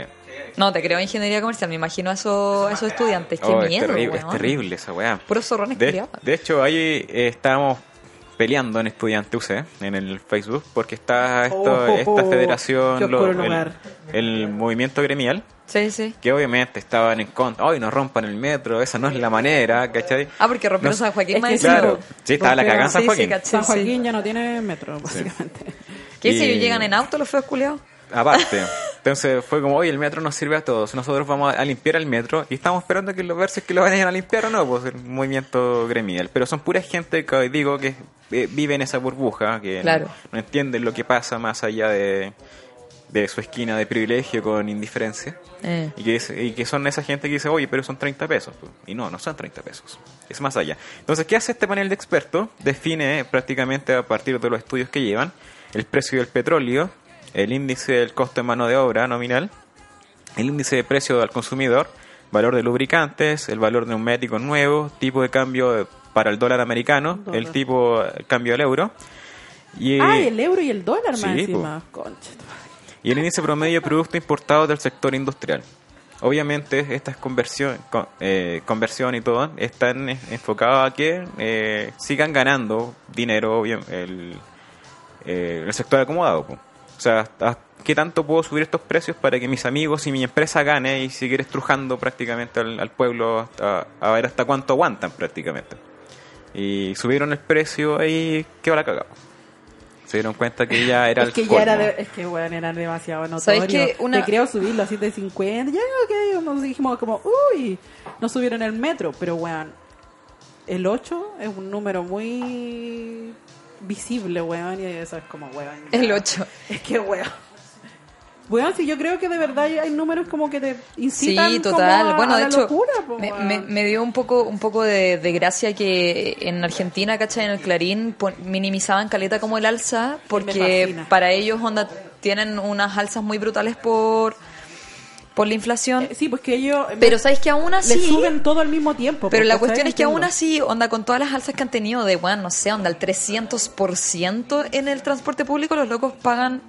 No, te creo ingeniería comercial. Me imagino a esos, a esos estudiantes. Qué Oh, es, terrible, es terrible esa weá. Puros zorrones De, de hecho, ahí eh, estábamos peleando en Estudiante UC, en el Facebook, porque está esto- Oh, esta qué federación, lo- el movimiento gremial, Sí, sí. que obviamente estaban en contra, hoy no rompan el metro, esa no es la manera, ¿cachai? Ah, porque rompieron No- San Joaquín es más que. Claro, sí, estaba la cagada San Sí, sí, Joaquín. San. Joaquín ya no tiene metro, básicamente. ¿Qué si ellos llegan en auto los feos culiados? Aparte, entonces fue como, oye, el metro nos sirve a todos, nosotros vamos a limpiar el metro y estamos esperando que los versos que lo vayan a limpiar o no, pues el movimiento gremial. Pero son pura gente que hoy digo que eh, vive en esa burbuja, que Claro. no, no entienden lo que pasa más allá de, de su esquina de privilegio con indiferencia. Eh. Y que, es- y que son esa gente que dice, oye, pero son 30 pesos. pues. Y no, no son 30 pesos. Es más allá. Entonces, ¿qué hace este panel de expertos? Define prácticamente a partir de los estudios que llevan el precio del petróleo, el índice del costo de mano de obra nominal, el índice de precio al consumidor, valor de lubricantes, el valor de neumáticos nuevos, tipo de cambio para el dólar americano, Dólar. el tipo el cambio del euro. Y, Ah, el euro y el dólar más sí, encima. Concha. Y el índice promedio de productos importados del sector industrial. Obviamente, estas conversión, co- eh, conversión y todo están enfocadas a que eh, sigan ganando dinero el, eh, el sector acomodado. O sea, hasta ¿qué tanto puedo subir estos precios para que mis amigos y mi empresa gane y seguir estrujando prácticamente al, pueblo a ver hasta cuánto aguantan prácticamente? Y subieron el precio y quedó la cagada. Se dieron cuenta que ya era es el que ya era, colmo. de- es que weón, era demasiado notorio. ¿Sabes qué? Una- Te creo subirlo a 750. Ya, ok, nos dijimos como, uy, no subieron el metro. Pero weón, el 8 es un número muy visible, weón. Y eso es como, weón. El 8. Es que weón. Weón, sí, yo creo que de verdad hay- números como que te incitan Sí, como total. a- bueno, de la hecho, locura, me, weón. me- me dio un poco un poco de, de gracia que en Argentina, ¿cachai? En el Clarín minimizaban caleta como el alza porque para ellos onda tienen unas alzas muy brutales por por la inflación. Eh, Sí, pues que ellos pero sabes que aún le así suben todo al mismo tiempo. Pero la cuestión es que aún así, onda, con todas las alzas que han tenido de, bueno, no sé, onda, el 300% en el transporte público, los locos pagan,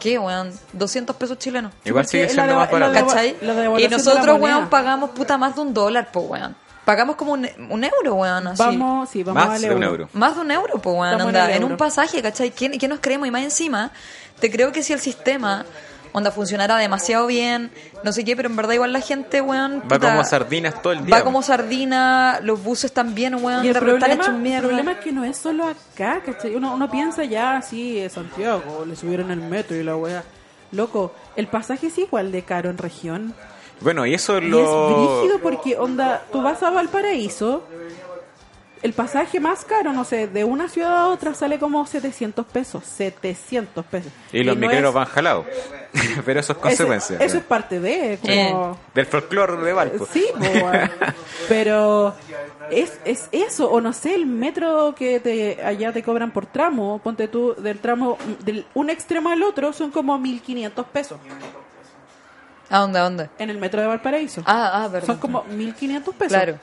¿qué, weón? 200 pesos chilenos. Igual sigue siendo más barato. ¿Cachai? Y nosotros, weón, pagamos puta más de un dólar, po, weón. Pagamos como un, un euro, weón, así. Vamos, sí, vamos Más al de un euro. Más de un euro, pues, weón, Estamos en euro. un pasaje, ¿cachai? ¿Qué, qué nos creemos? Y más encima, te creo que si el sistema, onda, funcionara demasiado bien, no sé qué, pero en verdad igual la gente, weón, Va puta, como sardinas todo el día. Va como sardina, los buses también, weón, Y el de- problema, están hechos el problema es que no es solo acá, ¿cachai? Uno, uno piensa ya, sí, en Santiago, le subieron el metro y la weá. Loco, el pasaje es igual de caro en región. Bueno, y eso es Y es lo... brígido porque, onda, tú vas a Valparaíso, el pasaje más caro, no sé, de una ciudad a otra sale como 700 pesos. 700 pesos. Y los no micreros es- van jalados. Pero eso es ese- consecuencia. Eso, es parte de, como... Del folclore de Valpo. Sí, po, weón. pero es, es eso, o no sé, el metro que te allá te cobran por tramo, ponte tú, del tramo, del un extremo al otro son como 1500 pesos ¿A dónde, a dónde? en el metro de Valparaíso. Ah, ah, perdón. son como 1500 pesos. Claro.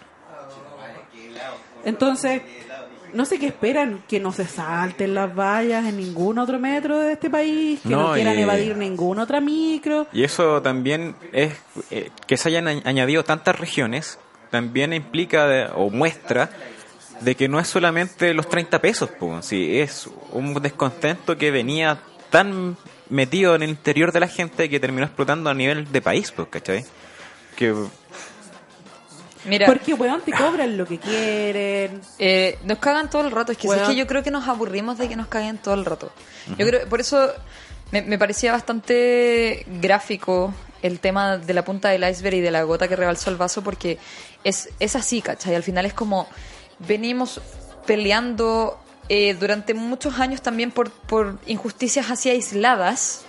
Entonces, no sé qué esperan, que no se salten las vallas en ningún otro metro de este país, que no, No, quieran y- evadir ninguna otra micro. Y eso también es eh, que se hayan añadido tantas regiones, también implica de- o muestra de que no es solamente los 30 pesos, pues, sí, es un descontento que venía tan metido en el interior de la gente que terminó explotando a nivel de país, pues, ¿cachai? Que Mira, Porque, weón, te cobran lo que quieren. eh, nos cagan todo el rato. Es que, es que yo creo que nos aburrimos de que nos caguen todo el rato. Yo creo, por eso me, me parecía bastante gráfico el tema de la punta del iceberg y de la gota que rebalsó el vaso, porque es, es así, ¿cachai? Al final es como venimos peleando eh, durante muchos años también por, por injusticias así aisladas.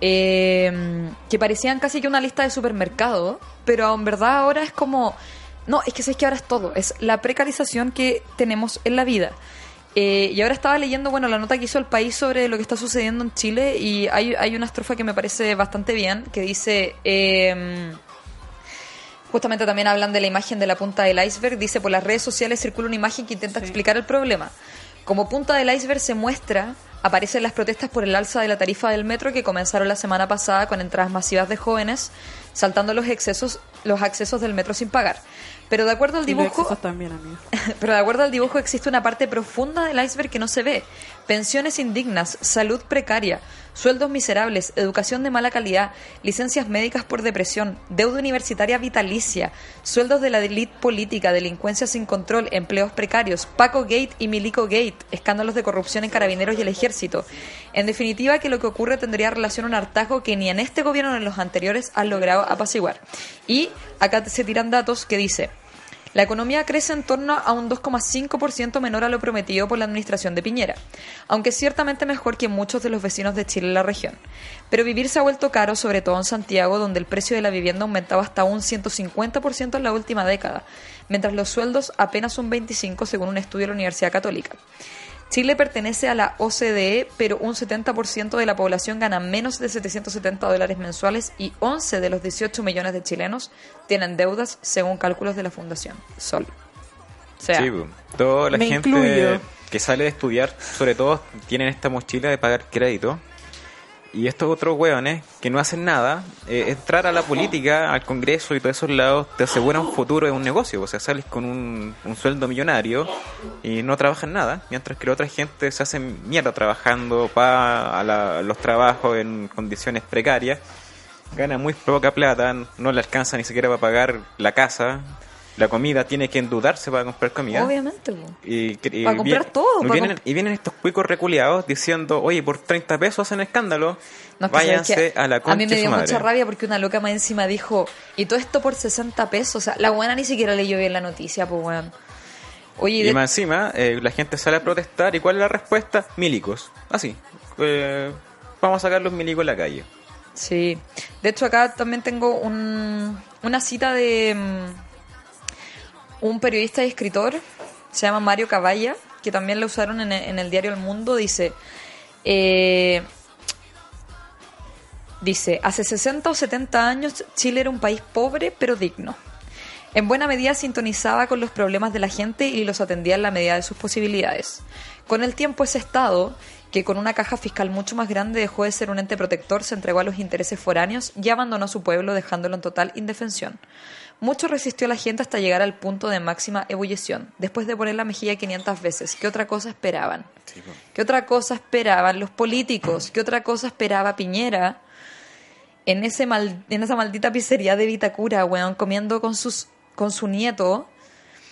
Eh, que parecían casi que una lista de supermercado, pero en verdad ahora es como, no, es que sabes que ahora es todo, es la precarización que tenemos en la vida. Eh, y ahora estaba leyendo, bueno, la nota que hizo el país sobre lo que está sucediendo en Chile y hay, hay una estrofa que me parece bastante bien, que dice... eh, Justamente también hablan de la imagen de la punta del iceberg. Dice, por las redes sociales circula una imagen que intenta explicar el problema. Como punta del iceberg se muestra, aparecen las protestas por el alza de la tarifa del metro que comenzaron la semana pasada con entradas masivas de jóvenes saltando los excesos, los accesos del metro sin pagar. Pero de acuerdo al dibujo, también, pero de acuerdo al dibujo existe una parte profunda del iceberg que no se ve. Pensiones indignas, salud precaria, sueldos miserables, educación de mala calidad, licencias médicas por depresión, deuda universitaria vitalicia, sueldos de la élite política, delincuencia sin control, empleos precarios, Paco Gate y Milico Gate, escándalos de corrupción en carabineros y el ejército. En definitiva, que lo que ocurre tendría relación a un hartazgo que ni en este gobierno ni en los anteriores han logrado apaciguar. Y acá se tiran datos que dice... La economía crece en torno a un 2,5% menor a lo prometido por la administración de Piñera, aunque ciertamente mejor que muchos de los vecinos de Chile en la región. Pero vivir se ha vuelto caro, sobre todo en Santiago, donde el precio de la vivienda aumentaba hasta un 150% en la última década, mientras los sueldos apenas un 25% según un estudio de la Universidad Católica. Chile pertenece a la OCDE, pero un 70% de la población gana menos de 770 dólares mensuales y 11 de los 18 millones de chilenos tienen deudas según cálculos de la Fundación Sol. O sea, Sí, po. toda la gente incluyo. que sale de estudiar, sobre todo, tienen esta mochila de pagar crédito. Y estos otros hueones que no hacen nada, eh, entrar a la política, al Congreso y todos esos lados, te asegura un futuro de un negocio. O sea, sales con un, un sueldo millonario y no trabajan nada, mientras que la otra gente se hace mierda trabajando para los trabajos en condiciones precarias, gana muy poca plata, no le alcanza ni siquiera para pagar la casa, la comida, tiene que endeudarse para comprar comida. obviamente. po. Y, y Para comprar vi- todo, Y vienen, comp- y vienen estos cuicos reculeados diciendo, oye, por 30 pesos hacen escándalo, No, que váyanse que a la concha A mí me dio madre. mucha rabia porque una loca más encima dijo, y todo esto por 60 pesos. O sea, la buena ni siquiera leyó bien la noticia, pues weón. Oye, y de- más encima, eh, la gente sale a protestar. ¿Y cuál es la respuesta? Milicos. Así. Eh, vamos a sacar los milicos en la calle. Sí. De hecho, acá también tengo un- una cita de mm, un periodista y escritor, se llama Mario Cavalla, que también lo usaron en, el diario El Mundo. Dice: eh, Dice, hace 60 o 70 años Chile era un país pobre pero digno. En buena medida sintonizaba con los problemas de la gente y los atendía en la medida de sus posibilidades. Con el tiempo ese Estado, que con una caja fiscal mucho más grande dejó de ser un ente protector, se entregó a los intereses foráneos y abandonó su pueblo dejándolo en total indefensión. Mucho resistió la gente hasta llegar al punto de máxima ebullición, después de poner la mejilla 500 veces. ¿Qué otra cosa esperaban? ¿Qué otra cosa esperaban los políticos? ¿Qué otra cosa esperaba Piñera? en ese mal, en esa maldita pizzería de Vitacura, weón, comiendo con sus con su nieto.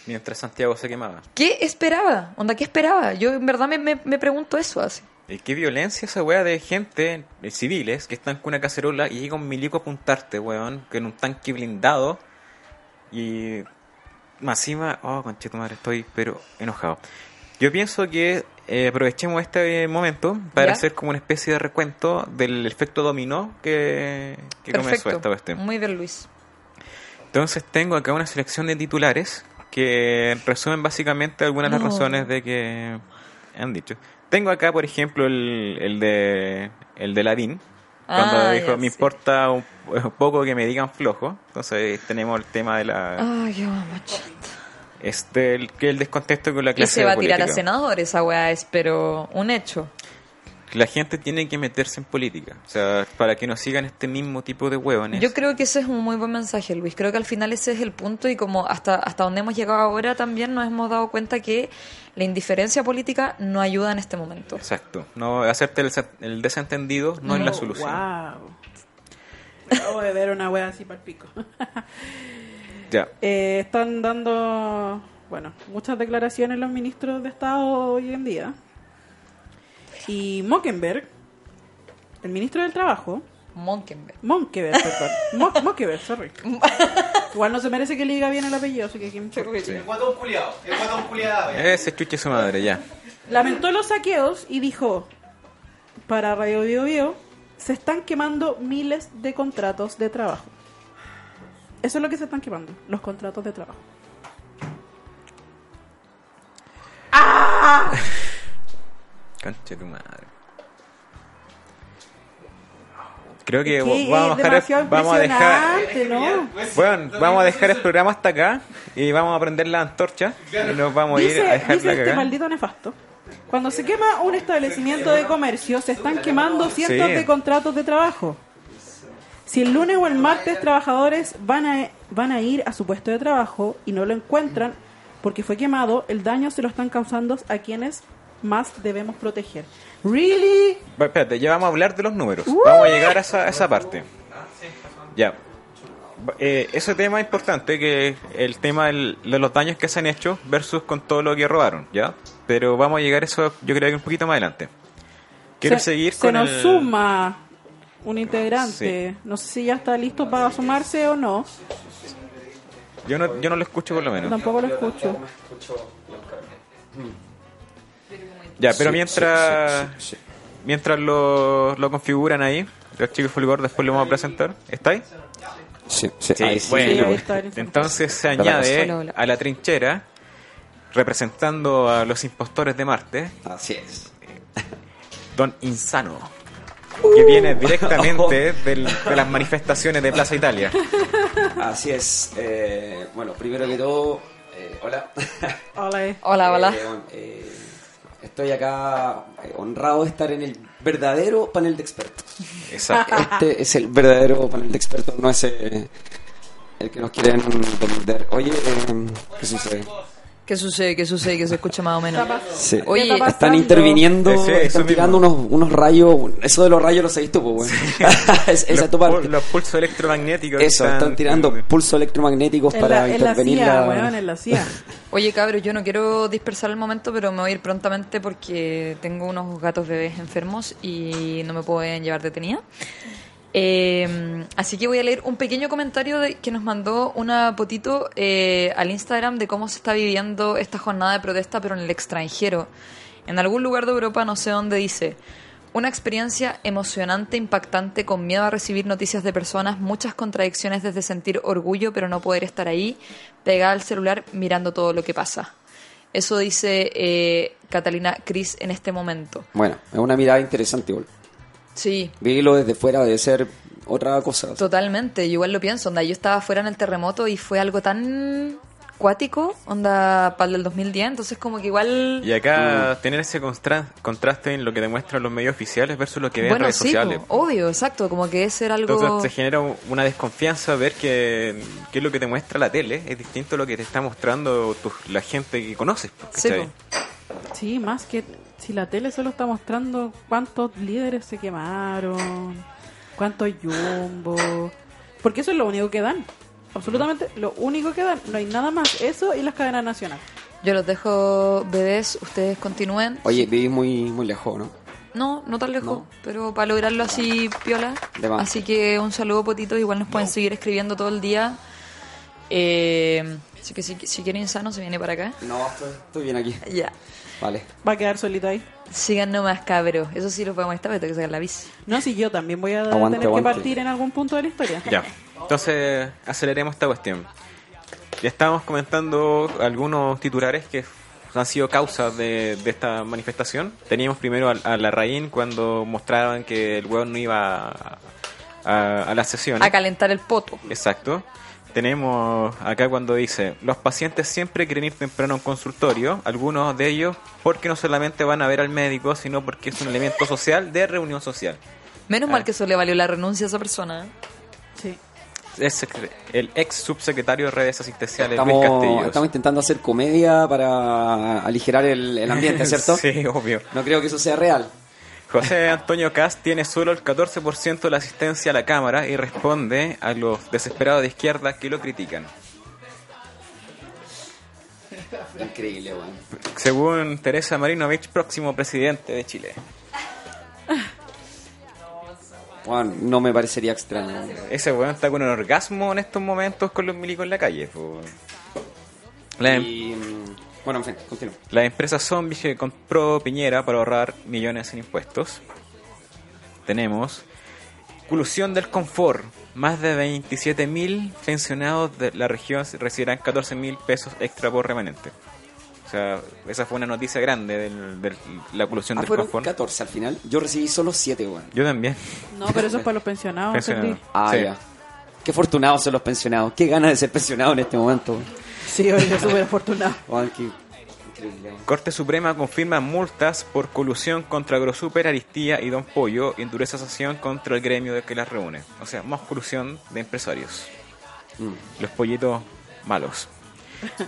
Mientras Santiago se quemaba. ¿Qué esperaba? Onda, ¿qué esperaba? Yo en verdad me, me, me pregunto eso así. Y qué violencia esa weá de gente, de civiles, que están con una cacerola y llega un milico a apuntarte, weón, que en un tanque blindado. Y más encima, oh, conchito madre, estoy pero enojado. Yo pienso que eh, aprovechemos este momento para ¿Ya? hacer como una especie de recuento del efecto dominó que, que comenzó esta cuestión. Muy bien, Luis. Entonces tengo acá una selección de titulares que resumen básicamente algunas de las razones de que han dicho. Tengo acá, por ejemplo, el, el de el de Lavín, cuando Ah, dijo, ya, me sí. importa un, un poco que me digan flojo. Entonces tenemos el tema de la... Ay, mamachata. este el, el descontexto con la Y clase se va a tirar a política. senador esa weá, es pero un hecho. La gente tiene que meterse en política. O sea, para que no sigan este mismo tipo de huevones. Yo creo que ese es un muy buen mensaje, Luis. Creo que al final ese es el punto y como hasta, hasta donde hemos llegado ahora también nos hemos dado cuenta que la indiferencia política no ayuda en este momento. Exacto. No hacerte el, el desentendido no, es la solución. Wow. Acabo de ver una wea así para el pico. Ya. Eh, están dando, bueno, muchas declaraciones los ministros de Estado hoy en día. Y Mockenberg, el ministro del Trabajo, Monkenberg. Monkeberg, perdón. Mo- Mockenberg, sorry. Igual no se merece que le diga bien el apellido, así que ¿quién importa? El guatón culiado, el guatón culiado. Ese chuche su madre, ya. Lamentó los saqueos y dijo, para Radio Bio Bio, se están quemando miles de contratos de trabajo. Eso es lo que se están quemando, los contratos de trabajo. Conche tu madre. Creo que vamos, a dejar, vamos a dejar. Bueno, vamos a dejar el programa hasta acá y vamos a prender la antorcha y nos vamos a ir a dejar dice la este maldito nefasto. Cuando se quema un establecimiento de comercio, se están quemando cientos Sí. de contratos de trabajo. Si el lunes o el martes trabajadores van a, van a ir a su puesto de trabajo y no lo encuentran porque fue quemado, el daño se lo están causando a quienes más debemos proteger. ¿Really? Va, Espérate, ya vamos a hablar de los números. Vamos a llegar a esa, a esa parte. Ya. Eh, ese tema es importante, que el tema del- de los daños que se han hecho versus con todo lo que robaron, ¿ya? Pero vamos a llegar a eso, yo creo que un poquito más adelante. Quiero se, seguir se con nos el... suma un integrante. No sé si ya está listo para sumarse o no. Yo no, yo no lo escucho por lo menos. Tampoco lo escucho. Ya, pero Sí, mientras sí, sí, sí. mientras lo, lo configuran ahí, los chicos Fulgor después lo vamos a presentar. ¿Está ahí? Sí, sí, Sí, ahí sí. bueno. Entonces se añade hola, hola. a la trinchera, representando a los impostores de Marte, Así es. Don Insano, que viene directamente del- de las manifestaciones de Plaza Italia. Así es. Eh, bueno, primero que todo, eh, hola. Hola, eh. Hola, hola. Eh, bueno, eh, estoy acá eh, honrado de estar en el verdadero panel de expertos. Exacto. Este es el verdadero panel de expertos, no es eh, el que nos quieren vender. Oye, eh, ¿qué sucede? ¿Qué sucede? ¿Qué sucede? Que se escucha más o menos. Sí. Oye, ¿Qué está Están interviniendo, Sí, sí, eso están tirando unos, unos rayos. Eso de los rayos lo sabéis tú, pues, bueno. Es- esa los, es tu parte. los pulsos electromagnéticos. Eso, están tirando pulsos electromagnéticos En para la, en la intervenir CIA, la- weón, en la CIA. Oye, cabros, yo no quiero dispersar el momento, pero me voy a ir prontamente porque tengo unos gatos bebés enfermos y no me pueden llevar detenida. Eh, así que voy a leer un pequeño comentario de- que nos mandó una potito eh, al Instagram de cómo se está viviendo esta jornada de protesta, pero en el extranjero. En algún lugar de Europa, no sé dónde, dice... Una experiencia emocionante, impactante, con miedo a recibir noticias de personas, muchas contradicciones desde sentir orgullo pero no poder estar ahí, pegada al celular mirando todo lo que pasa. Eso dice eh, Catalina Cris en este momento. Bueno, es una mirada interesante. Sí, Vivirlo desde fuera debe ser otra cosa. totalmente. Yo igual lo pienso. Onda, yo estaba fuera en el terremoto y fue algo tan cuático, onda, para el del 2010. Entonces, como que igual. Y acá tener ese contraste en lo que demuestran los medios oficiales versus lo que ven en bueno, redes sí, sociales. po, obvio, exacto. Como que es ser algo. Entonces se genera un- una desconfianza ver que, que lo que te muestra la tele es distinto a lo que te está mostrando tu- la gente que conoces. Sí, po. Sí, más que si la tele solo está mostrando cuántos líderes se quemaron, cuántos jumbo. Porque eso es lo único que dan. Absolutamente lo único que dan. No hay nada más. Eso y las cadenas nacionales. Yo los dejo bebés, ustedes continúen. Oye, vivís muy, muy lejos, ¿no? No, no tan lejos, No. pero para lograrlo así, piola. Así que un saludo, potitos. Igual nos pueden seguir escribiendo todo el día. Eh, así que si, si quieren insano, se viene para acá. No, estoy, estoy bien aquí. Ya. Vale. Va a quedar solito ahí. Sigan nomás, cabros. Eso sí lo podemos estar, pero tengo que sacar la bici. No, si yo también voy a Aguante, tener aguante. que partir en algún punto de la historia. Ya, entonces aceleremos esta cuestión. Ya estábamos comentando algunos titulares que han sido causas de, de esta manifestación. Teníamos primero a, a la Raín cuando mostraban que el hueón no iba a, a, a las sesiones. A calentar el poto. Exacto. Tenemos acá cuando dice, los pacientes siempre quieren ir temprano a un consultorio, algunos de ellos porque no solamente van a ver al médico, sino porque es un elemento social de reunión social. Menos mal que eso le valió la renuncia a esa persona. Sí. Es el ex subsecretario de redes asistenciales Luis Estamos, Castillo. estamos intentando hacer comedia para aligerar el, el ambiente, ¿cierto? sí, obvio. No creo que eso sea real. José Antonio Cast tiene solo el 14% de la asistencia a la Cámara y responde a los desesperados de izquierda que lo critican. Increíble, weón. Según Teresa Marinovich, próximo presidente de Chile. Weón, no me parecería extraño. Ese weón está con un orgasmo en estos momentos con los milicos en la calle. po. La, em- Y, mm, bueno, en fin, continúo. la empresa zombie que compró Piñera para ahorrar millones en impuestos. Tenemos colusión del confort. Más de 27.000 pensionados de la región recibirán 14.000 pesos extra por remanente. O sea, esa fue una noticia grande del- de la colusión Ah, del fueron confort. 14 al final. Yo recibí solo 7, weón. Yo también. No, pero eso es para los pensionados. Pensionado. Ah, Sí. ya. Qué afortunados son los pensionados. Qué ganas de ser pensionado en este momento. weón. Sí, oye, súper afortunado. Corte Suprema confirma multas por colusión contra Agrosuper, Aristía y Don Pollo y endurece sanción contra el gremio de que las reúne. O sea, más colusión de empresarios. Mm. Los pollitos malos.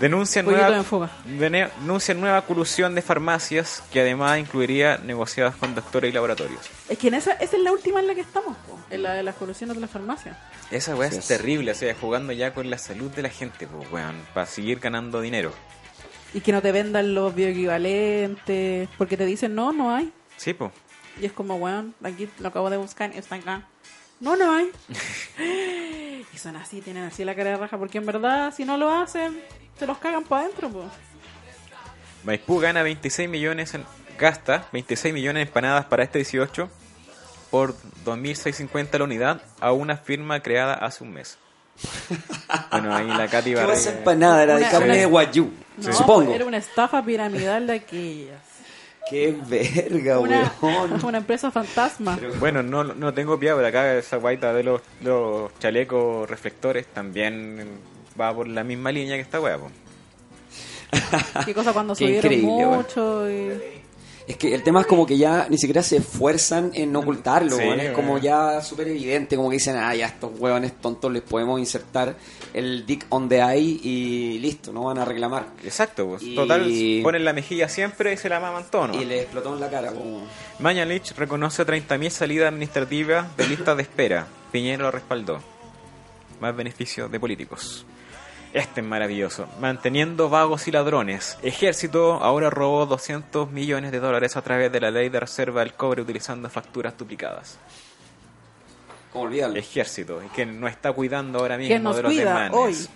Denuncian nueva, denuncian nueva colusión de farmacias que además incluiría negociadas con doctores y laboratorios. Es que en esa, esa es la última en la que estamos, po, en la de las colusiones de la farmacia. Esa weá es. terrible, o sea, jugando ya con la salud de la gente, pues weón, para seguir ganando dinero. Y que no te vendan los bioequivalentes, porque te dicen, no, no hay. Sí, pues. Y es como, weón, aquí lo acabo de buscar y está acá. No, no hay. Y son así, tienen así la cara de raja, porque en verdad, si no lo hacen, se los cagan para adentro, pues. Maipú gana 26 millones en, gasta 26 millones en empanadas para este 18 por 2.650 la unidad a una firma creada hace un mes. bueno, ahí la Katy ¿Qué va empanada? Era de Una- carne una- de guayú. No, Supongo. Era una estafa piramidal de aquellas. Qué verga, Una, weón. una empresa fantasma. Bueno, no, no tengo pie, pero acá esa guaita de los, los chalecos reflectores también va por la misma línea que esta po. Qué cosa cuando Qué subieron mucho y... Es que el tema es como que ya ni siquiera se esfuerzan en ocultarlo, Sí, weón. Es como ya súper evidente, como que dicen, ah, ya estos huevones tontos les podemos insertar el dick on the eye y listo, no van a reclamar. Exacto, pues. Y- total, ponen la mejilla siempre y se la maman tono. Y le explotó en la cara, como... Mañalich reconoce 30.000 salidas administrativas de listas de espera. Piñera lo respaldó. Más beneficios de políticos. Este es maravilloso. Manteniendo vagos y ladrones. Ejército ahora robó 200 millones de dólares a través de la ley de reserva del cobre utilizando facturas duplicadas. Como olvidarlo. Ejército, y que no está cuidando ahora mismo Que nos de los cuida demanes. hoy.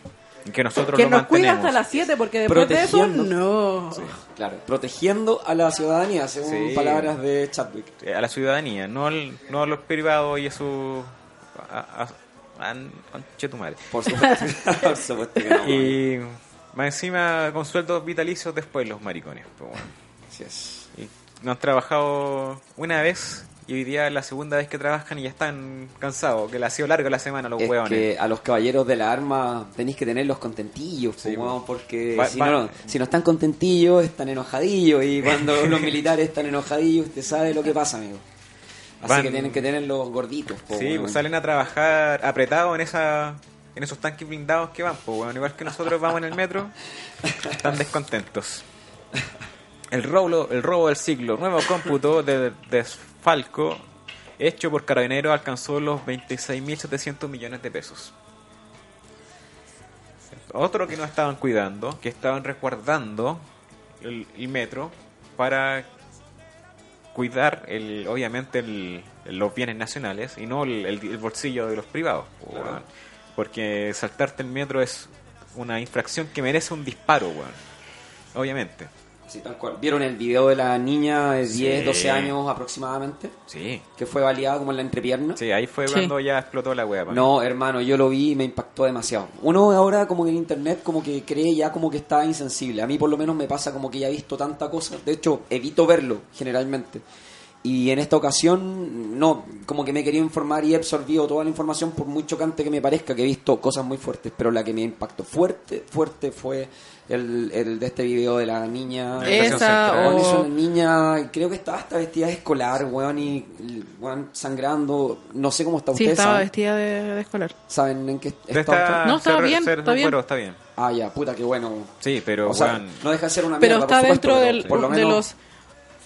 Y que nosotros Que lo nos cuida hasta las 7 porque después de eso, Protegiendo. no. Claro, protegiendo a la ciudadanía, según Sí. palabras de Chadwick. A la ciudadanía, no, al- no a los privados y a su... A, a, a- conche tu madre. Por supuesto, por supuesto que no. Y más encima con sueldos vitalicios después los maricones. pues, bueno. Así es. Y no han trabajado una vez y hoy día es la segunda vez que trabajan y ya están cansados, que le ha sido larga la semana los Es hueones. que a los caballeros de la arma tenéis que tenerlos contentillos, Sí, po, weón, porque Va- si, va- no, si no están contentillos, están enojadillos. Y cuando los militares están enojadillos, usted sabe lo que pasa, amigo. Así Van- que tienen que tenerlos gorditos. po, Sí, pues salen a trabajar apretados en esa en esos tanques blindados que van, pues bueno, igual que nosotros vamos en el metro, están descontentos. El robo, el robo del siglo, nuevo cómputo de desfalco hecho por Carabineros alcanzó los 26.700 millones de pesos. Otro que no estaban cuidando, que estaban resguardando el, el metro para cuidar el, obviamente el- los bienes nacionales y no el, el- bolsillo de los privados. Porque saltarte el metro es una infracción que merece un disparo, weón. Obviamente. Sí, tal cual. ¿Vieron el video de la niña de 10, Sí. 12 años aproximadamente? Sí. Que fue baleada como en la entrepierna. Sí, ahí fue Sí. cuando ya explotó la wea. No, hermano, yo lo vi y me impactó demasiado. Uno ahora como que en internet como que cree ya como que está insensible. A mí por lo menos me pasa como que ya he visto tanta cosa. De hecho, evito verlo generalmente. Y en esta ocasión, no, como que me quería informar y he absorbido toda la información por muy chocante que me parezca, que he visto cosas muy fuertes, pero la que me impactó fuerte, fuerte fue el, el de este video de la niña. Esa o... es una niña, creo que estaba hasta vestida de escolar, weón, y weón, sangrando. No sé cómo está Sí, usted, estaba ¿saben? vestida de, de escolar. ¿Saben en qué Está-? No, bien, está bien. recuperó, está bien. Ah, ya, puta, qué bueno. Sí, pero o sea, weón, no deja de ser una Pero mierda, está por supuesto, dentro pero del, por lo de los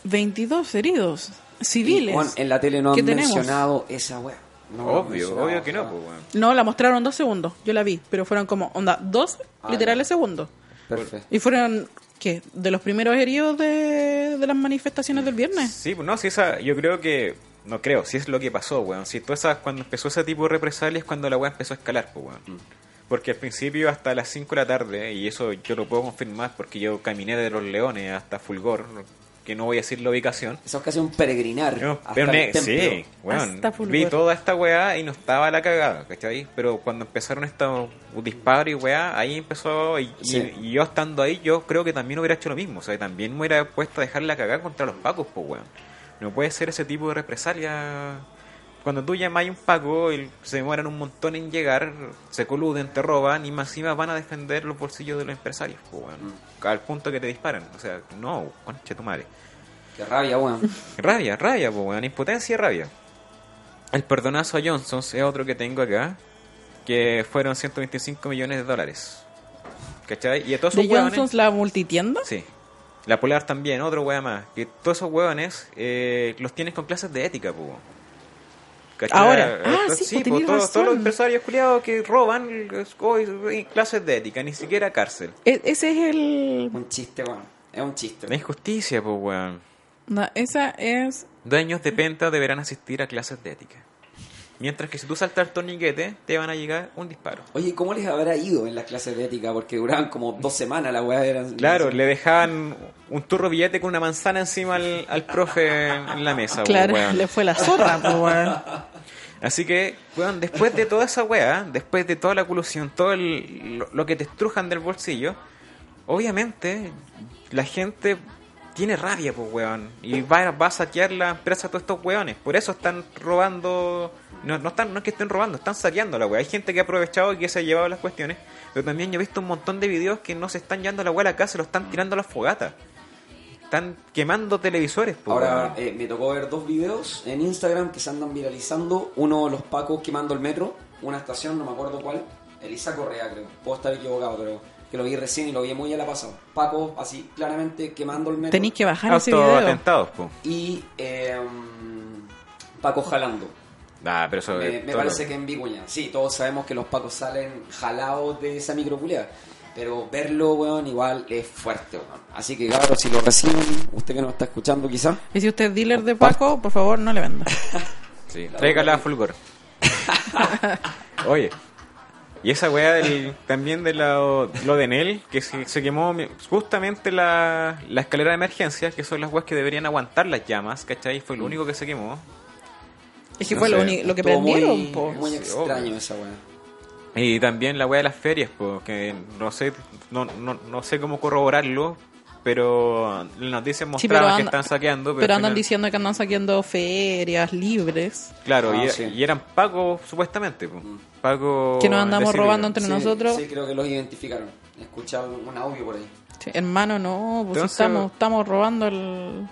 22 heridos y, civiles. en la tele no han tenemos. mencionado esa weá. No obvio, obvio que no, pues weón. No, la mostraron dos segundos. Yo la vi, pero fueron como, onda, dos Ah, literales segundos. Perfecto. Y fueron, ¿qué? De los primeros heridos de, de las manifestaciones del viernes. Sí, pues no, si esa, yo creo que, no creo, si es lo que pasó, weón. Si tú esa, cuando empezó ese tipo de represalias, cuando la weá empezó a escalar, pues weón. Mm. Porque al principio hasta las 5 de la tarde, y eso yo lo puedo confirmar porque yo caminé de los leones hasta Fulgor, que no voy a decir la ubicación. Eso es casi un peregrinar. Yo, hasta pero el sí, weón, Hasta Fulgor. vi toda esta weá y no estaba la cagada, ¿cachai? Pero cuando empezaron estos disparos y weá, ahí empezó, y, y- y yo estando ahí, yo creo que también hubiera hecho lo mismo, o sea, también me hubiera puesto a dejar la cagada contra los pacos, pues weón. No puede ser ese tipo de represalia. Cuando tú llamas a un paco, y se demoran un montón en llegar, se coluden, te roban y más encima van a defender los bolsillos de los empresarios, pues weón. Mm. Al punto que te disparan, o sea, no, concha tu madre. Qué rabia, weón. Rabia, rabia, pues, weón. Impotencia y rabia. El perdonazo a Johnson es otro que tengo acá. Que fueron 125 millones de dólares. ¿Cachai? Y a todos De esos hueones. Johnson's, la multitienda. Sí. La Polar también, otro hueá más. Que todos esos hueones eh, los tienes con clases de ética, pues. ¿Cachai? Ahora. Ah, Estos- sí, pues, pues, todos, razón. todos los empresarios culiados que roban eh, hoy, clases de ética, ni siquiera cárcel. E- ese es el... Un chiste, weón. Es un chiste. La injusticia, pues, weón. no, esa es... Dueños de penta deberán asistir a clases de ética. Mientras que si tú saltas el torniquete, te van a llegar un disparo. Oye, ¿cómo les habrá ido en las clases de ética? Porque duraban como dos semanas la weá. Eran, Claro, le dejaban un turro billete con una manzana encima al, al profe en la mesa. Claro, weón. le fue la zorra, pues, weón. Así que, weón, después de toda esa weá, después de toda la colusión, todo el- lo, lo que te estrujan del bolsillo, obviamente la gente tiene rabia, pues, weón. Y va, va a saquear la empresa a todos estos weones. Por eso están robando. No, no, están, no es que estén robando, están saqueando la weá. Hay gente que ha aprovechado y que se ha llevado las cuestiones. Pero también yo he visto un montón de videos que no se están llevando la weá a la casa, lo están tirando a las fogatas. Están quemando televisores, pues, Ahora eh, me tocó ver dos videos en Instagram que se andan viralizando. Uno los pacos quemando el metro, una estación, no me acuerdo cuál. Elisa Correa, creo. Puedo estar equivocado, pero que lo vi recién y lo vi muy a la pasada. Paco, así claramente quemando el metro. Tenéis que bajar ese video. Autoatentados, pues. Y eh, Paco jalando. Ah, pero eso Me, todo parece lo- que en Vicuña. Sí, todos sabemos que los pacos salen jalados de esa microculeada. Pero verlo, weón, igual es fuerte, weón. Así que, claro, si lo reciben, usted que nos está escuchando quizá, Y si usted es dealer de Paco, por favor, no le venda. Sí, tráigala a Fulgor. Oye, y esa weá del, también de lo, lo de Nel, que se, se quemó justamente la, la escalera de emergencia, que son las weas que deberían aguantar las llamas, ¿cachai? Fue lo único que se quemó. Es que No fue lo, único, lo que prendieron, muy, po. muy Sí, extraño obvio. esa weá. Y también la weá de las ferias, porque no sé, no, no, no sé cómo corroborarlo, pero las noticias Sí, pero mostraban que anda- están saqueando. Pero, andan final- diciendo que andan saqueando ferias libres. Claro, Ah, y, sí. y eran pagos supuestamente. po. Pagos Que nos andamos robando entre Sí, nosotros. Sí, creo que los identificaron. He escuchado un audio por ahí. Sí, hermano, no, pues Entonces- estamos, estamos robando al,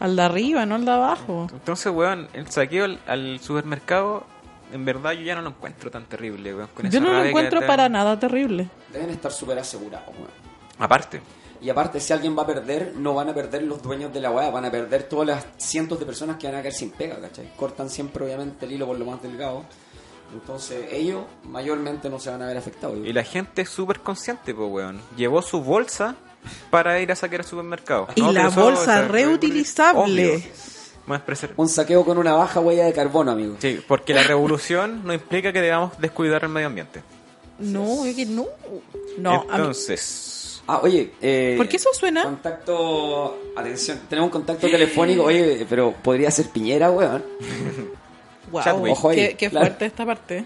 al de arriba, no al de abajo. Entonces, weón, el saqueo al, al supermercado, en verdad yo ya no lo encuentro tan terrible, weón. con Yo esa no lo encuentro para nada terrible. Deben estar súper asegurados, weón. Aparte, Y aparte, si alguien va a perder, no van a perder los dueños de la weá, van a perder todas las cientos de personas que van a caer sin pega, ¿cachai? Cortan siempre, obviamente, el hilo por lo más delgado. Entonces, ellos mayormente no se van a ver afectados. y la gente es súper consciente, pues, weón. Llevó su bolsa para ir a saquear al supermercado. Y No, la bolsa reutilizable. Más Un saqueo con una baja huella de carbono, amigo. Sí, porque la revolución no implica que debamos descuidar el medio ambiente. No, es que no. No, Entonces, Ah, oye, eh, ¿Por qué eso suena? Contacto, atención, tenemos un contacto telefónico, oye, pero podría ser Piñera, weón. wow, Chadwick. Ojo ahí, qué, qué claro. fuerte esta parte.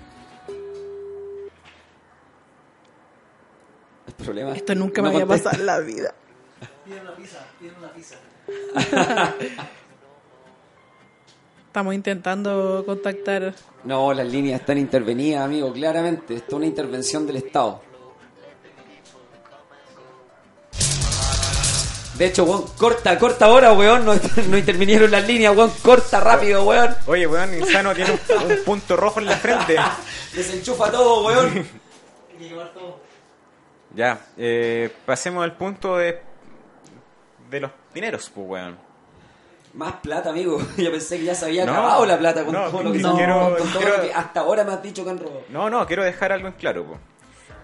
El problema Esto nunca no me vaya a contesta. pasar en la vida. Estamos intentando contactar. No, las líneas están intervenidas, amigo, claramente. Esto es una intervención del Estado. De hecho, weón, corta, corta ahora, weón. No, no intervinieron las líneas, weón. Corta rápido, weón. oye, weón, Insano tiene un, un punto rojo en la frente. Desenchufa todo, weón. Ya, eh, pasemos al punto de de los dineros, pues, weón. Más plata, amigo. Yo pensé que ya se había No, acabado la plata con no, todo lo que no, quiero- con todo quiero- lo que hasta ahora me has dicho que han robado. No, no, quiero dejar algo en claro, po.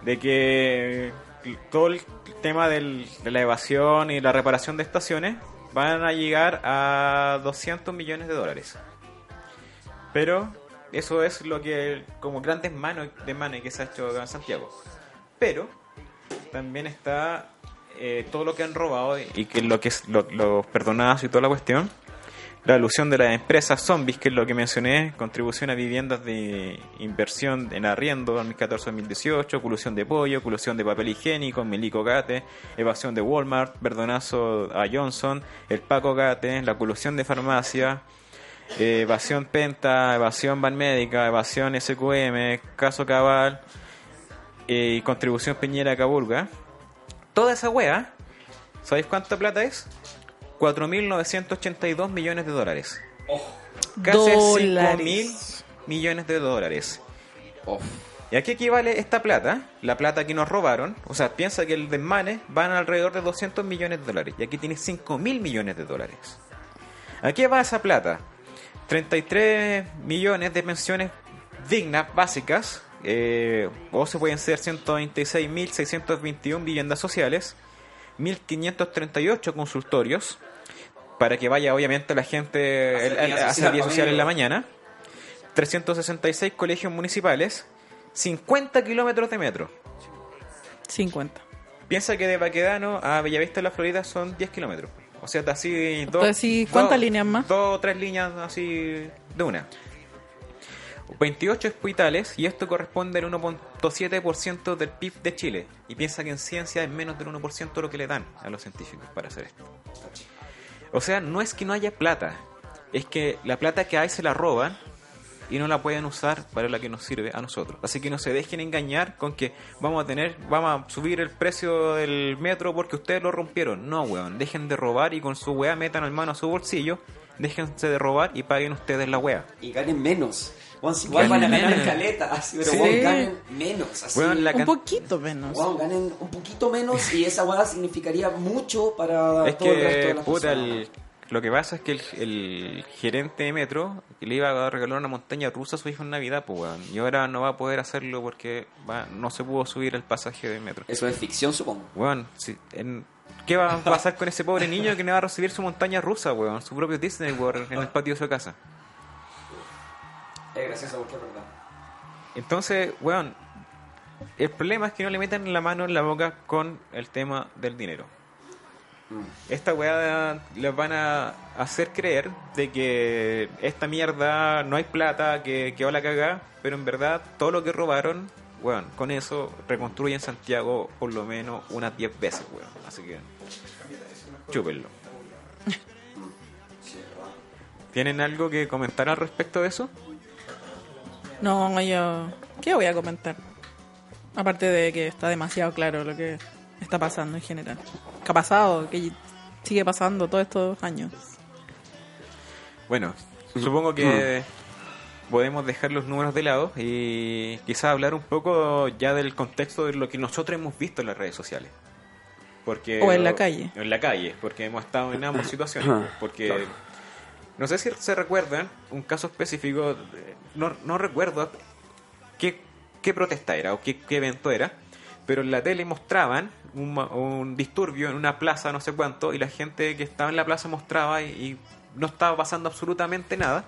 de que todo el tema del- de la evasión y la reparación de estaciones van a llegar a 200 millones de dólares. Pero eso es lo que, como grandes manos de manos que se ha hecho en Santiago. Pero también está eh, todo lo que han robado y que lo que es lo- los perdonados y toda la cuestión. La alusión de las empresas zombies, que es lo que mencioné, contribución a viviendas de inversión en arriendo 2014-2018, colusión de pollo, colusión de papel higiénico, Milico Gate, evasión de Walmart, perdonazo a Johnson, el Paco Gate, la colusión de farmacia, eh, evasión Penta, evasión Banmédica, evasión SQM, caso Cabal eh, y contribución Piñera Caburga. Toda esa wea, ¿sabéis cuánta plata es? 4.982 millones de dólares. Casi 5.000 Dólares. millones de dólares. Uf. ¿Y a qué equivale esta plata? La plata que nos robaron. O sea, piensa que el desmane van alrededor de 200 millones de dólares. Y aquí tiene 5 mil millones de dólares. ¿A qué va esa plata? 33 millones de pensiones dignas, básicas. eh, o se pueden ser 126.621 viviendas sociales. 1.538 consultorios. Para que vaya, obviamente, la gente Hacer el- vida a hacer social, vida social en la mañana. 366 colegios municipales, 50 kilómetros de metro. 50. Piensa que de Baquedano a Bellavista de la Florida son 10 kilómetros. O sea, está así dos. Entonces, sí, ¿cuántas dos- líneas más? Dos o tres líneas así de una. 28 hospitales y esto corresponde al 1.7% del PIB de Chile. Y piensa que en ciencia es menos del 1% lo que le dan a los científicos para hacer esto. O sea, no es que no haya plata, es que la plata que hay se la roban y no la pueden usar para la que nos sirve a nosotros. Así que no se dejen engañar con que vamos a tener, vamos a subir el precio del metro porque ustedes lo rompieron. No, weón, dejen de robar y con su weá metan al mano a su bolsillo, déjense de robar y paguen ustedes la weá. Y ganen menos. Igual van a ganar menos. caleta, así, pero Sí. weón, ganen menos. Así. Weón, la Un poquito menos. Weón, ganen un poquito menos y esa weá significaría mucho para Es todo el resto de que, las puta, personas. el- lo que pasa es que el, el gerente de metro le iba a regalar una montaña rusa a su hijo en Navidad, pues, weón. Y ahora no va a poder hacerlo porque va- no se pudo subir el pasaje de metro. Eso es ficción, supongo. Weón, si- en- ¿qué va a pasar con ese pobre niño que no va a recibir su montaña rusa, weón? Su propio Disney World en el patio de su casa. Es gracioso porque es verdad. Entonces, weón, el problema es que no le metan la mano en la boca con el tema del dinero. Esta weá les van a hacer creer de que esta mierda no hay plata, que, que va la cagá, pero en verdad todo lo que robaron, weón, con eso reconstruyen Santiago por lo menos unas 10 veces, weón. Así que, chúpenlo. ¿Tienen algo que comentar al respecto de eso? No, yo. ¿Qué voy a comentar? Aparte de que está demasiado claro lo que está pasando en general. ¿Qué ha pasado? Que sigue pasando todos estos años. Bueno, supongo que podemos dejar los números de lado y quizás hablar un poco ya del contexto de lo que nosotros hemos visto en las redes sociales. Porque, O en la calle. o en la calle, porque hemos estado en ambas situaciones. Porque no sé si se recuerdan un caso específico, de- no, no recuerdo qué, qué protesta era o qué, qué evento era, pero en la tele mostraban un, un disturbio en una plaza, no sé cuánto, y la gente que estaba en la plaza mostraba y, y no estaba pasando absolutamente nada,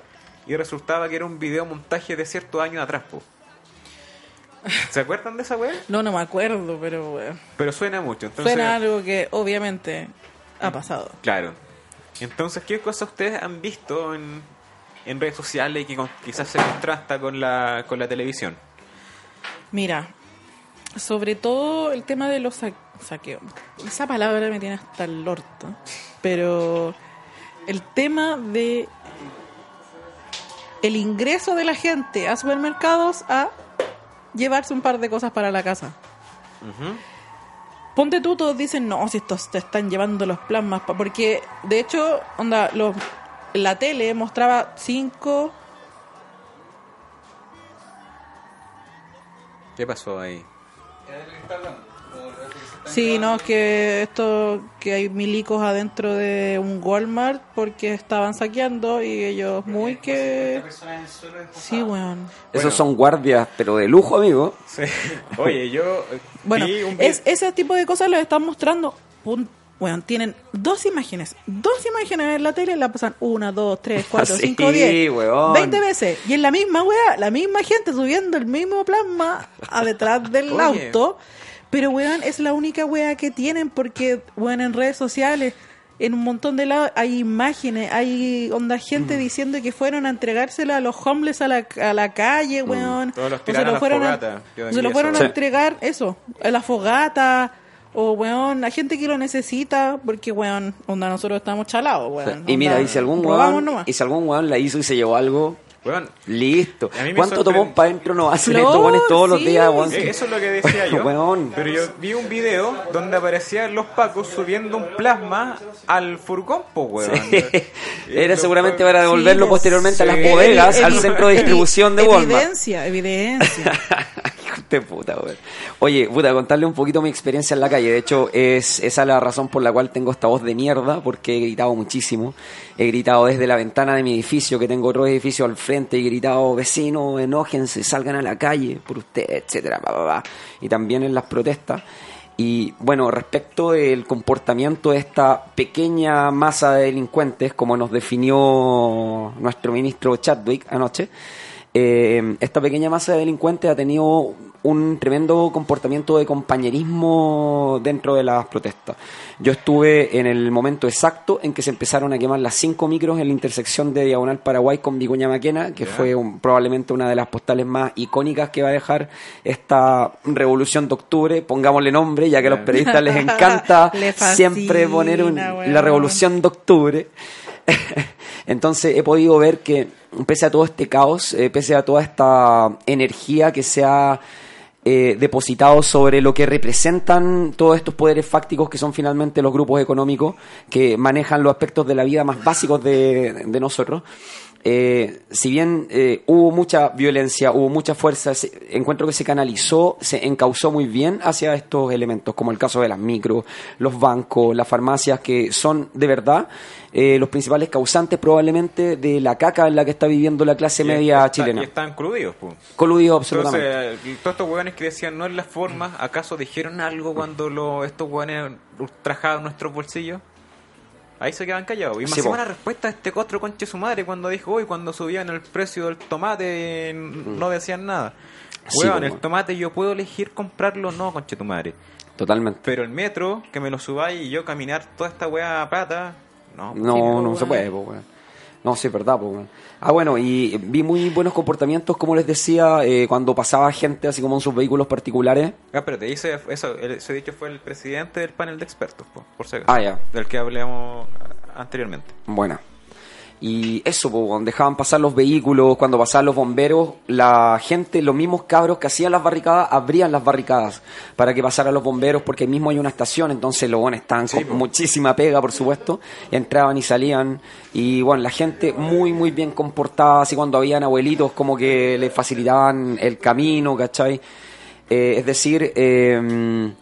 y resultaba que era un video montaje de ciertos años atrás. po. ¿Se acuerdan de esa wea? No, no me acuerdo, pero weón. Pero suena mucho. Entonces, Suena algo que obviamente ha pasado. Claro. Entonces, ¿qué cosas ustedes han visto en, en redes sociales y que con- quizás se contrasta con la, con la televisión? Mira, sobre todo el tema de los sa- saqueos. Esa palabra me tiene hasta el orto. Pero el tema de el ingreso de la gente a supermercados a llevarse un par de cosas para la casa. Ponte tú, todos dicen, no, si estos te están llevando los plasmas. pa-". Porque, de hecho, onda, los, la tele mostraba cinco ¿Qué pasó ahí? ¿Qué es lo que está hablando? Sí, no, es que esto, que hay milicos adentro de un Walmart porque estaban saqueando y ellos muy que... Esta persona en el suelo es Sí, weón. Esos son guardias, pero de lujo, amigo. Sí. Oye, yo eh, Bueno, vi un vi- es, ese tipo de cosas los están mostrando. Pun- Weón, tienen dos imágenes. Dos imágenes en la tele la pasan una, dos, tres, cuatro, Sí, cinco, diez. weón. Veinte veces. Y en la misma weá, la misma gente subiendo el mismo plasma a detrás del Oye. auto. Pero weón, es la única weá que tienen porque, weón, en redes sociales, en un montón de lados hay imágenes, hay onda gente Mm. diciendo que fueron a entregársela a los homeless a la, a la calle, weón. Mm. Todos los O tiraron a la fueron fogata. Se lo eso. fueron a entregar eso, a la fogata, o weón, a gente que lo necesita, porque weón, onda nosotros estamos chalados, weón. y mira, y si algún weón, y si algún weón la hizo y se llevó algo, Weón, listo. ¿Cuánto sorprende- tomó para adentro no hacen Flor, estos weones todos los sí. días, weón? eh, eso es lo que decía yo. Weón. Pero yo vi un video donde aparecían los pacos subiendo un plasma al furgón, po, weón. Sí. Era seguramente para devolverlo Sí, posteriormente a las bodegas, al centro de distribución de Walmart. Evidencia, evidencia. De puta. Oye, puta, contarle un poquito mi experiencia en la calle. De hecho, es esa la razón por la cual tengo esta voz de mierda, porque he gritado muchísimo. He gritado desde la ventana de mi edificio, que tengo otro edificio al frente, he gritado, vecinos, enójense, salgan a la calle por usted, etcétera, pa. Y también en las protestas. Y bueno, respecto del comportamiento de esta pequeña masa de delincuentes, como nos definió nuestro ministro Chadwick anoche, eh, esta pequeña masa de delincuentes ha tenido un tremendo comportamiento de compañerismo dentro de las protestas. Yo estuve en el momento exacto en que se empezaron a quemar las cinco micros en la intersección de Diagonal Paraguay con Vicuña Maquena, que fue un- probablemente una de las postales más icónicas que va a dejar esta revolución de octubre. Pongámosle nombre, ya que a los periodistas les encanta Le fascina, siempre poner un- la revolución de octubre. Entonces he podido ver que pese a todo este caos, eh, pese a toda esta energía que se ha eh, depositado sobre lo que representan todos estos poderes fácticos que son finalmente los grupos económicos que manejan los aspectos de la vida más básicos de, de nosotros. Eh, si bien eh, hubo mucha violencia, hubo mucha fuerza, encuentro que se canalizó, se encauzó muy bien hacia estos elementos, como el caso de las micros, los bancos, las farmacias, que son de verdad eh, los principales causantes probablemente de la caca en la que está viviendo la clase Y media está- chilena. Y están crudidos, pues. Coludido absolutamente. Entonces, eh, todos estos hueones que decían no es la forma, ¿acaso dijeron algo cuando lo, estos hueones ultrajaban nuestros bolsillos? Ahí se quedan callados. Y más Sí, encima la respuesta de este otro conche su madre cuando dijo hoy, cuando subían el precio del tomate, n- no decían nada. Sí, po, el weón. tomate yo puedo elegir comprarlo o no, conche tu madre. Totalmente. Pero el metro, que me lo subáis y yo caminar toda esta hueá a plata, no. No, sí, no se puede, po, weón. No, sí, es verdad, po, weón. Ah, bueno, y vi muy buenos comportamientos, como les decía, eh, cuando pasaba gente así como en sus vehículos particulares. Ah, espérate, dice eso, ese dicho fue el presidente del panel de expertos, po, por si acaso, Ah, ya. del que hablamos ah, anteriormente. Buena. Y eso, po, dejaban pasar los vehículos, cuando pasaban los bomberos, la gente, los mismos cabros que hacían las barricadas, abrían las barricadas para que pasaran los bomberos, porque ahí mismo hay una estación, entonces los buenos estaban Sí, con po. muchísima pega, por supuesto, entraban y salían, y bueno, la gente muy, muy bien comportada, así cuando habían abuelitos como que le facilitaban el camino, ¿cachai? Eh, es decir, eh,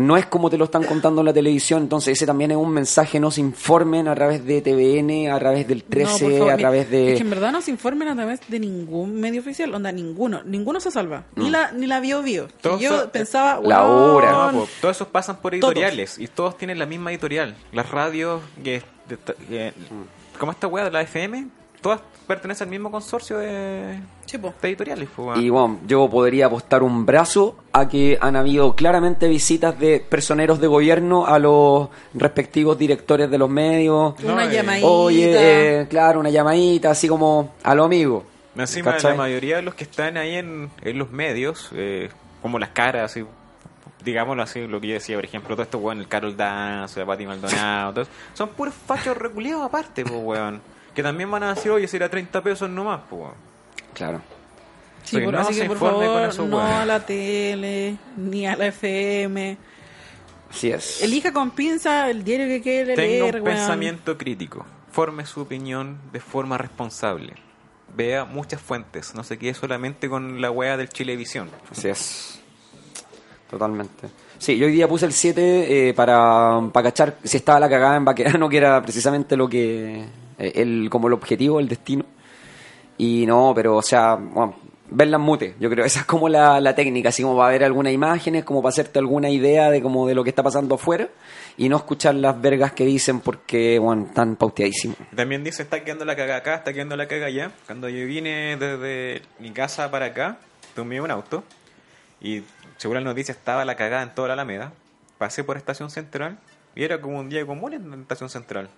no es como te lo están contando en la televisión, entonces ese también es un mensaje, no se informen a través de TVN, a través del 13, No, por favor, a través de... Es que en verdad no se informen a través de ningún medio oficial, onda, ninguno, ninguno se salva, ni la ni la Bio Bio. Todos yo son- pensaba, La hora. No, po, todos esos pasan por Todos. editoriales y todos tienen la misma editorial. Las radios, que, de- que- como esta weá de la FM, todas pertenecen al mismo consorcio de, Sí, po. de editoriales. weón. Y bueno, yo podría apostar un brazo a que han habido claramente visitas de personeros de gobierno a los respectivos directores de los medios. No, una eh, llamadita. Oye, eh, claro, una llamadita, así como a lo amigo. Encima, ¿Cachai? la mayoría de los que están ahí en, en los medios, eh, como las caras, así, digámoslo así, lo que yo decía, por ejemplo, todo esto, weón, el Carol Dance, la Pati Maldonado, todo eso, son puros fachos reculeados aparte, pues, weón. Que también van a decir, oye, si era 30 pesos nomás, pues. Claro. Sí, por- no así se que por con no a la tele, ni a la FM. Así es. Elija con pinza el diario que quiere Tenga leer, un weón. pensamiento crítico, forme su opinión de forma responsable. Vea muchas fuentes, no se quede solamente con la weá del Chilevisión. Así es. Totalmente. Sí, yo hoy día puse el 7 eh, para, para cachar si estaba la cagada en Baquerano, que era precisamente lo que. Eh, el, como el objetivo, el destino. Y no, pero, o sea, bueno, verla en mute. Yo creo esa es como la, la técnica, así como para ver algunas imágenes, como para hacerte alguna idea de como de lo que está pasando afuera y no escuchar las vergas que dicen porque, bueno, están pauteadísimos. También dice, está quedando la caga acá, está quedando la caga allá. Cuando yo vine desde mi casa para acá, tomé un auto y según la noticia estaba la cagada en toda la Alameda. Pasé por Estación Central y era como un día común en Estación Central.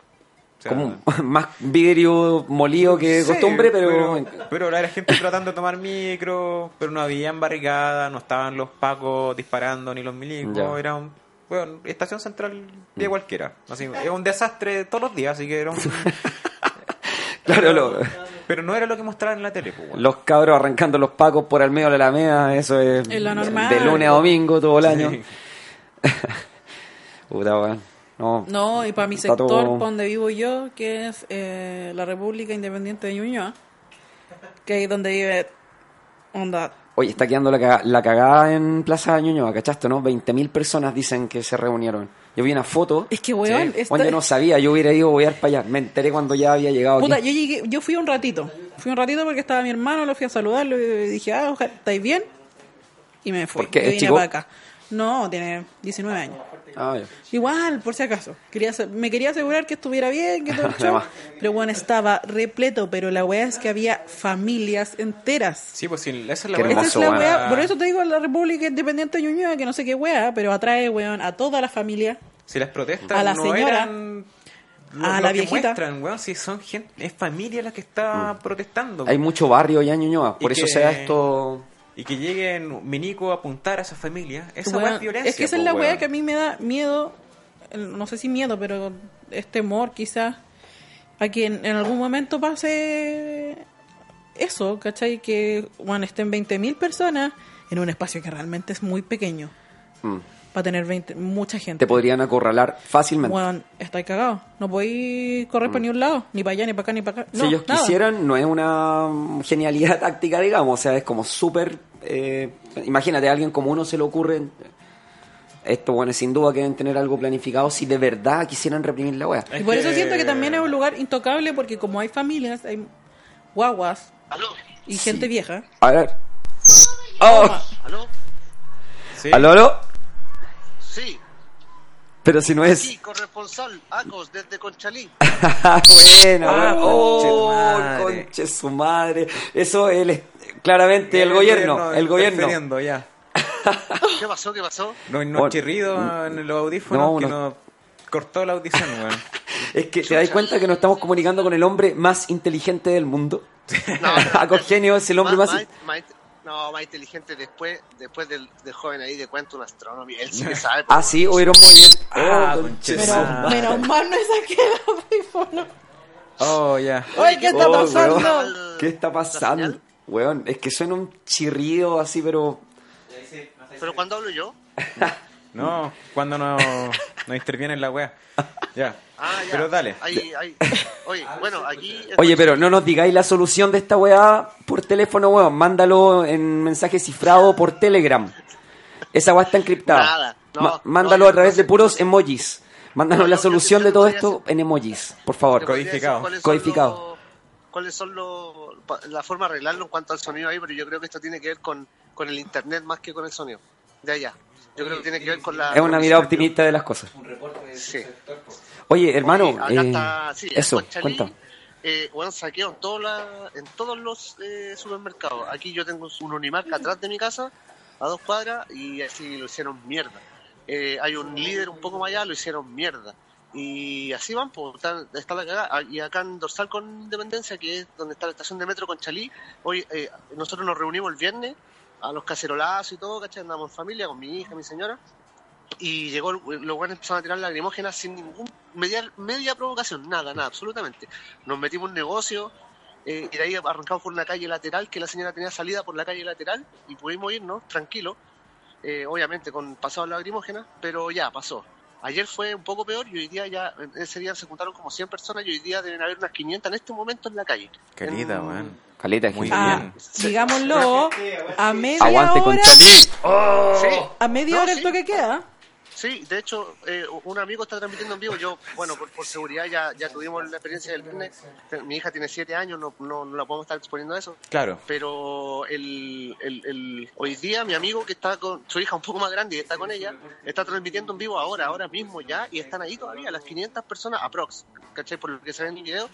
O sea, Como más vidrio molido que sí, costumbre, pero... pero... Pero era gente tratando de tomar micro, pero no habían barricadas, no estaban los pacos disparando ni los milicos. Ya. Era un... Bueno, Estación Central día cualquiera. Así, era un desastre todos los días, así que era un... Claro, lo- Pero no era lo que mostraban en la tele, pues. Los cabros arrancando los pacos por el medio de la Alameda, eso es, Es lo normal. de lunes a domingo todo el año. Sí. Puta, weón. No, No, y para mi sector, todo- para donde vivo yo, que es eh, la República Independiente de Ñuñoa, que es donde vive onda. Oye, está quedando la, caga- la cagada en Plaza Ñuñoa, ¿cachaste, no? 20.000 personas dicen que se reunieron. Yo vi una foto, Es que, weón, Sí. esta- Juan, yo no sabía, yo hubiera ido a voy para allá. Me enteré cuando ya había llegado Puta, aquí. yo llegué, yo fui un ratito. Fui un ratito porque estaba mi hermano, lo fui a saludarlo y dije, ah, ojalá, ¿estáis bien? Y me fui. ¿Por qué? ¿Es vine chico? para acá. No, tiene 19 años. Ah, ya. Igual, por si acaso. Quería, me quería asegurar que estuviera bien, que todo el show. Pero bueno, estaba repleto, pero la weá es que había familias enteras. Sí, pues sí, esa es la Qué weá. Esta es la weón. weá, por eso te digo la República Independiente de Ñuñoa, que no sé qué weá, pero atrae, weón, a toda la familia. Si las protestas A la no señora, eran lo, a lo la que viejita. muestran, weón, si son gente, es familia la que está protestando. Mm. Hay mucho barrio ya en Ñuñoa, por Y eso que- se da esto... Y que lleguen Minico a apuntar a esa familia, esa Weón, weá es violencia. es que esa es la weá weón. que a mí me da miedo, no sé si miedo, pero es temor quizás, a que en, en algún momento pase eso, ¿cachai? Que bueno, estén 20.000 personas en un espacio que realmente es muy pequeño Mm. Para tener 20, mucha gente. Te podrían acorralar fácilmente. Bueno, estáis cagados. No podéis correr para ni un lado, ni para allá, ni para acá, ni para acá. si ellos nada. quisieran, no es una genialidad táctica, digamos. O sea, es como súper. eh, imagínate, a alguien como uno se le ocurre. Esto, bueno, sin duda que deben tener algo planificado si de verdad quisieran reprimir la wea. Y por Es eso siento que también es un lugar intocable, porque como hay familias, hay guaguas ¿Aló? y gente vieja. A ver. ¡Oh! ¿Aló? Sí. ¿Aló, aló? Sí, Pero si no es. sí, corresponsal, Acos, desde Conchalí. bueno, Ah, oh, conche su madre. Eso él, claramente el, gobierno, el gobierno. ya. ¿Qué pasó? ¿Qué pasó? No, no Bueno, chirrido en los audífonos no, que nos cortó la audición, weón. Es que te das cuenta que nos estamos comunicando con el hombre más inteligente del mundo. No, Acogenio es el hombre más. más- más- no, más inteligente después, después del, del joven ahí de cuento astronomía. Él sí que sabe. Ah, sí, hubieron muy bien. Ah, madre. Menos mal no saqué el audífono. Oh, ya. Oye, ¿qué está Oh, pasando? weón, ¿Qué está ¿La pasando? Weón, es que suena un chirrido así, pero. Pero cuando hablo yo, No, cuando no, no interviene en la wea. Ya. Ah, ya. Pero dale. Ahí, ahí. Oye, bueno, aquí. Oye, pero no nos digáis la solución de esta weá por teléfono, weón. Mándalo en mensaje cifrado por Telegram. Esa weá está encriptada. Nada, no, Ma- no, mándalo a través no de puros emojis. Mándanos No, la solución de todo esto en emojis, por favor. Codificado. cuáles son Codificado. los- ¿Cuáles son los, la forma de arreglarlo en cuanto al sonido ahí? Pero yo creo que esto tiene que ver con, con el internet más que con el sonido. De allá. Yo creo que tiene que ver con la. Es una mirada optimista de las cosas. Un reporte de Sí. sector. Oye, hermano, Oye, acá eh, está, sí, eso, cuenta. Eh, bueno, saqueo en, todos la- en todos los eh, supermercados. Aquí yo tengo un Unimark atrás de mi casa, a dos cuadras, y así lo hicieron mierda. Eh, hay un líder un poco más allá, lo hicieron mierda. Y así van, pues, está, está la cagada. Ah, Y acá en Dorsal con Independencia, que es donde está la estación de metro Conchalí, hoy eh, nosotros nos reunimos el viernes a los cacerolazos y todo, ¿cachai? Andamos en familia con mi hija, mi señora y llegó los buenos empezaron a tirar lacrimógenas sin ningún media, media provocación, nada, nada, absolutamente. Nos metimos en un negocio eh, y de ahí arrancamos por una calle lateral que la señora tenía salida por la calle lateral y pudimos irnos tranquilo, eh, obviamente con pasado lacrimógenas, pero ya pasó. Ayer fue un poco peor y hoy día ya, ese día se juntaron como 100 personas y hoy día deben haber unas 500 en este momento en la calle. Calita, En- weón. Caleta, de Muy gente. Ah, bien. digámoslo, a media Aguante con hora, Chalí. Sí, a media No, hora sí. el toque queda. Sí, de hecho, eh, un amigo está transmitiendo en vivo. Yo, bueno, por, por seguridad ya, ya tuvimos la experiencia del viernes. Mi hija tiene siete años, no, no, no la podemos estar exponiendo a eso. Claro. Pero el, el, el- hoy día mi amigo que está con su hija un poco más grande y está con ella, está transmitiendo en vivo ahora, ahora mismo ya, y están ahí todavía las 500 personas aprox, ¿cachai? Por lo que se ve en el video,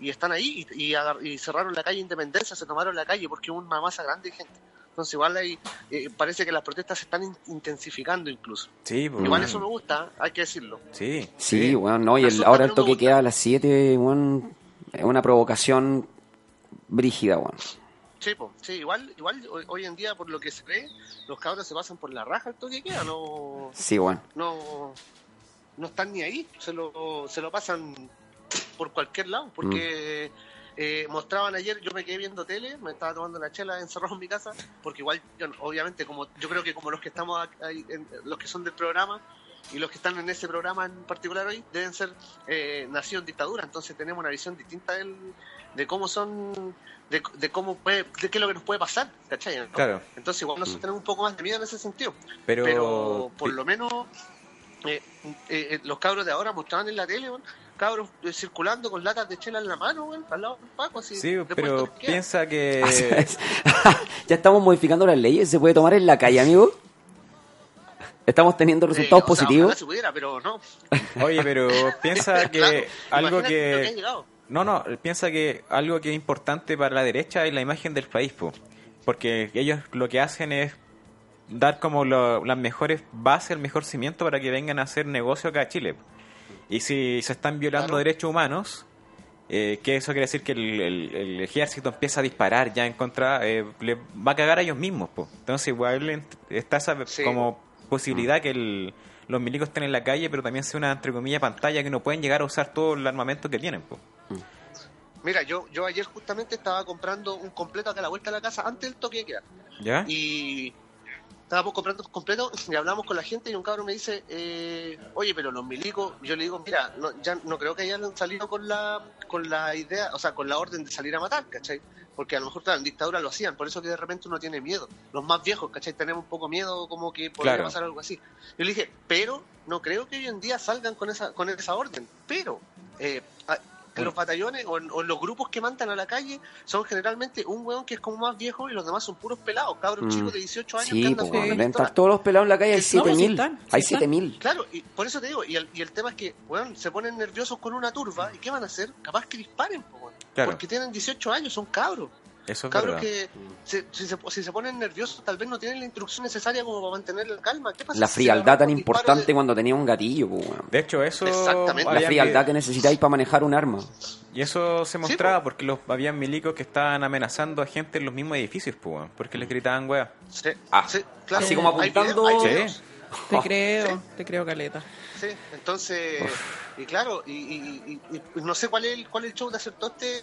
y están ahí y, y cerraron la calle Independencia, se tomaron la calle porque hubo una masa grande de gente. Entonces igual ahí, eh, parece que las protestas se están in- intensificando incluso. Sí, pues, Igual eso me gusta, hay que decirlo. Sí, Sí, weón, no, y el, ahora el toque queda a las 7, weón, es una provocación brígida, weón. Sí, po, sí, igual, igual hoy, hoy en día por lo que se ve, los cabros se pasan por la raja el toque que queda, no, Sí, weón. no, no están ni ahí, se lo, se lo pasan por cualquier lado, porque eh, mostraban ayer, yo me quedé viendo tele, me estaba tomando la chela encerrado en mi casa, porque igual, yo, obviamente, como yo creo que como los que estamos ahí, en- los que son del programa y los que están en ese programa en particular hoy, deben ser eh, nacidos en dictadura, entonces tenemos una visión distinta del, de cómo son, de, de cómo puede, de qué es lo que nos puede pasar, ¿cachai? no? Claro. Entonces igual nosotros tenemos un poco más de miedo en ese sentido Pero, pero por lo menos eh, eh, los cabros de ahora mostraban en la tele, cabros eh, circulando con latas de chela en la mano, weón, al lado del Paco, así. Sí, pero piensa que... ya estamos modificando las leyes, ¿se puede tomar en la calle, amigo? Estamos teniendo resultados Eh, o sea, positivos. pudiera, pero no. Oye, pero piensa que Claro, algo que. No, no, piensa que algo que es importante para la derecha es la imagen del país, po. porque ellos lo que hacen es dar como lo- las mejores bases, el mejor cimiento para que vengan a hacer negocio acá a Chile. Y si se están violando Claro. derechos humanos, eh, que eso quiere decir que el, el- el ejército empieza a disparar ya en contra, eh, le va a cagar a ellos mismos. Po. Entonces igual está esa Sí. como posibilidad que el- los milicos estén en la calle, pero también sea una, entre comillas, pantalla que no pueden llegar a usar todo el armamento que tienen. Po. Mira, yo, yo ayer justamente estaba comprando un completo acá a la vuelta de la casa antes del toque de queda. ¿Ya? Y estábamos comprando completo y hablamos con la gente y un cabrón me dice, eh, oye, pero los milicos, yo le digo, mira, no, ya no creo que hayan salido con la, con la idea, o sea, con la orden de salir a matar, ¿cachai? Porque a lo mejor claro, en dictadura lo hacían, por eso que de repente uno tiene miedo. Los más viejos, ¿cachai? Tenemos un poco miedo como que podría Claro. pasar algo así. Yo le dije, pero no creo que hoy en día salgan con esa, con esa orden, pero... Eh, en los batallones o en, o en los grupos que mandan a la calle son generalmente un weón que es como más viejo y los demás son puros pelados, cabros Mm. chicos de 18 años que Sí, andan pues, con deben pistola. estar todos los pelados en la calle, hay No, sí 7000. están, sí Hay están. 7000. Claro, y por eso te digo, y el, y el tema es que, weón, se ponen nerviosos con una turba, ¿y qué van a hacer? Capaz que disparen, po, weón. Claro. Porque tienen 18 años, son cabros. Eso es Cabros verdad. que se- si, se, si se ponen nerviosos, tal vez no tienen la instrucción necesaria como para mantener la calma. ¿Qué pasa La si frialdad agarran tan importante de- cuando tenía un gatillo, pues. De hecho, eso Exactamente. La frialdad que necesitáis para manejar un arma. Y eso se Sí, mostraba po. porque los habían milicos que estaban amenazando a gente en los mismos edificios, po, weón, porque les gritaban weá. Sí, Ah, sí, claro. así como Hay apuntando- videos, hay Sí. videos. Te Oh. creo, te creo, Caleta. Sí, entonces, y claro, y, y- y- y no sé cuál es, el, cuál es el show de hacer todo este,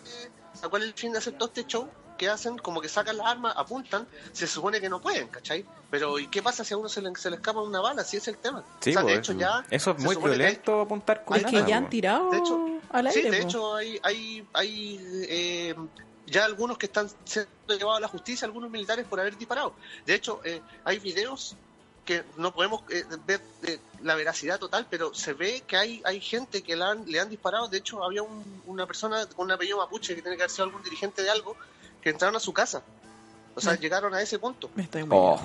sea, cuál es el fin de hacer todo este show que hacen, como que sacan las armas, apuntan, se supone que no pueden, ¿cachai? Pero ¿y qué pasa si a uno se le, se le escapa una bala? Si es el tema. Sí, o sea, po, de eh. hecho ya... Eso es muy supone que hay- violento apuntar con Es que ya han tirado De hecho, al aire. Sí, de po. hecho hay, hay, hay eh, ya algunos que están siendo llevados a la justicia, algunos militares por haber disparado. De hecho, eh, hay videos que no podemos eh, ver eh, la veracidad total, pero se ve que hay, hay gente que la han- le han disparado. De hecho, había un- una persona con un apellido mapuche que tiene que haber sido algún dirigente de algo, que entraron a su casa. O sea, Mm. llegaron a ese punto. Me estoy Oh.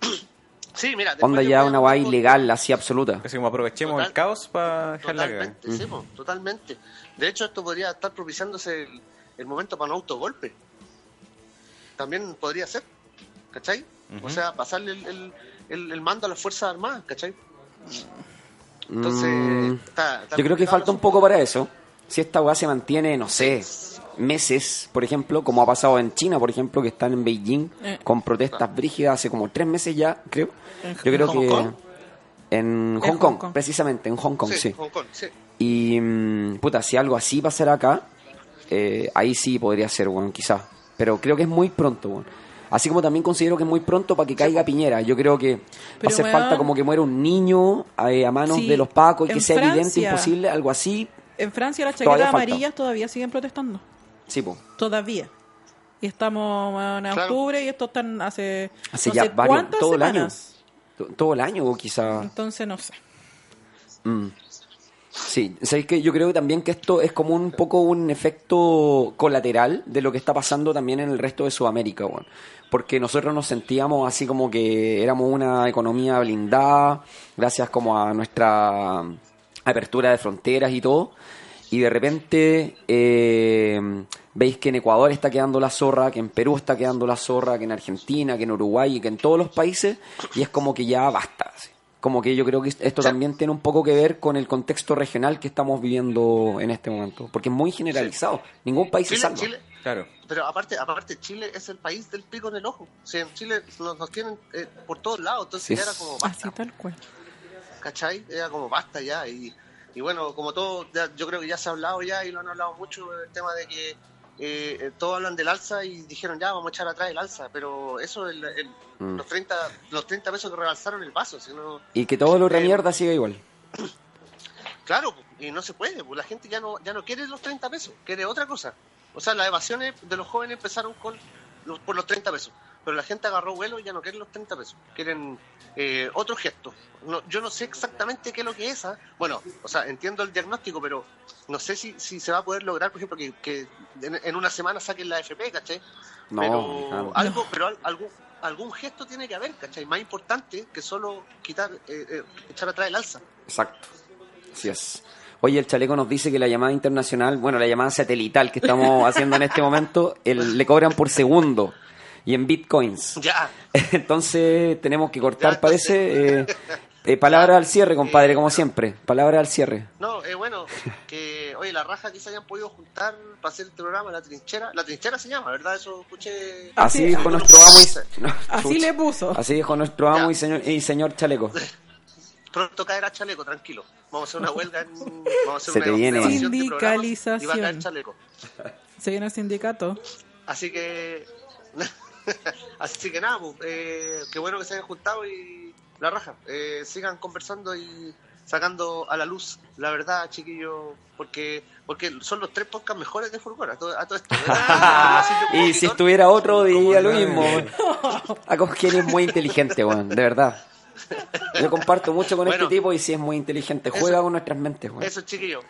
Sí, mira. onda ya una guay ilegal, así absoluta. Así como aprovechemos Total- el caos para dejarla. Totalmente, sí, po, totalmente. De hecho, esto podría estar propiciándose el, el momento para un autogolpe. También podría ser, ¿cachai? O sea, pasarle el, el- el- el mando a las Fuerzas Armadas, ¿cachai? Entonces, Mm, está- está yo creo que falta un poco para eso. Si esta weá se mantiene, no sé, meses, por ejemplo, como ha pasado en China, por ejemplo, que están en Beijing Eh. con protestas brígidas hace como tres meses ya, creo. En- Yo creo ¿En Hong que Kong? en Hong Hong Kong, Kong. precisamente, en Hong Kong, Sí, sí. Hong Kong, sí. Y, mm, puta, si algo así pasara acá, eh, ahí sí podría ser, bueno, quizás. Pero creo que es muy pronto, bueno. Así como también considero que es muy pronto para que caiga Piñera. Yo creo que Pero, hace weón, falta como que muera un niño eh, a manos Sí, de los pacos y que sea evidente, Francia- imposible, algo así. En Francia las Todavía chaquetas falta. amarillas todavía siguen protestando. Sí, po. Todavía. Y estamos bueno, en Claro. octubre y esto están hace, Hace no ya sé varios- cuántas todo el año. semanas. To- Todo el año, o quizá. Entonces no sé. Mm. Sí, sabéis que yo creo también que esto es como un poco un efecto colateral de lo que está pasando también en el resto de Sudamérica, weón. Porque nosotros nos sentíamos así como que éramos una economía blindada, gracias como a nuestra apertura de fronteras y todo. Y de repente eh, veis que en Ecuador está quedando la zorra, que en Perú está quedando la zorra, que en Argentina, que en Uruguay y que en todos los países. Y es como que ya basta. así. Como que yo creo que esto también tiene un poco que ver con el contexto regional que estamos viviendo en este momento. Porque es muy generalizado. Ningún país se Chile, salva. Chile, Claro. pero aparte, aparte Chile es el país del pico en el ojo. O sea, en Chile nos, nos tienen eh, por todos lados, entonces Sí. ya era como Así basta. tal cual. ¿cachai? Era como basta ya. Y, y bueno, como todo, ya- yo creo que ya se ha hablado ya y lo han hablado mucho, el tema de que eh, eh, todos hablan del alza y dijeron ya, vamos a echar atrás el alza, pero eso, el, el- Mm. los, 30, los 30 pesos que rebalsaron el vaso, si no, Y que todo lo de Eh, mierda siga igual. claro, y no se puede, pues la gente ya no, ya no quiere los 30 pesos, quiere otra cosa. O sea, las evasiones de los jóvenes empezaron con los, por los 30 pesos, pero la gente agarró vuelo y ya no quieren los 30 pesos, quieren eh, otro gesto. No, yo no sé exactamente qué es lo que es, ¿ah? bueno, o sea, entiendo el diagnóstico, pero no sé si, si se va a poder lograr, por ejemplo, que, que en, en una semana saquen la FP, ¿caché? No, pero claro. algo, pero al- algún, algún gesto tiene que haber, ¿cachai? Más importante que solo quitar, eh, eh, echar atrás el alza. Exacto. Así es. Oye, el chaleco nos dice que la llamada internacional, bueno, la llamada satelital que estamos haciendo en este momento, el- le cobran por segundo y en bitcoins. Ya. Entonces tenemos que cortar, Ya, parece. Eh, eh, palabra al cierre, compadre, como siempre. Palabra al cierre. No, es bueno que, oye, la raja que se hayan podido juntar para hacer este programa, la trinchera. La trinchera se llama, ¿verdad? Eso escuché. Así Sí. dijo nuestro amo y... no, Así chucha. le puso. Así dijo nuestro amo Ya. y señor, y señor chaleco. Pronto caerá chaleco, tranquilo. Vamos a hacer una huelga en. Vamos a hacer Se una te viene. de programas Y va a caer Sindicalización. chaleco. Se viene el sindicato. Así que. Así que nada, pues, eh, qué bueno que se hayan juntado y la raja. Eh, sigan conversando y sacando a la luz la verdad, chiquillos, porque porque son los tres podcasts mejores de Furgón a todo, a todo esto. Como Y si estuviera otro, diría lo mismo. Acogen es muy inteligente, weón, de verdad. Yo comparto mucho con Bueno. este tipo y sí es muy inteligente. Juega Eso- con nuestras mentes, weón. Eso, chiquillos.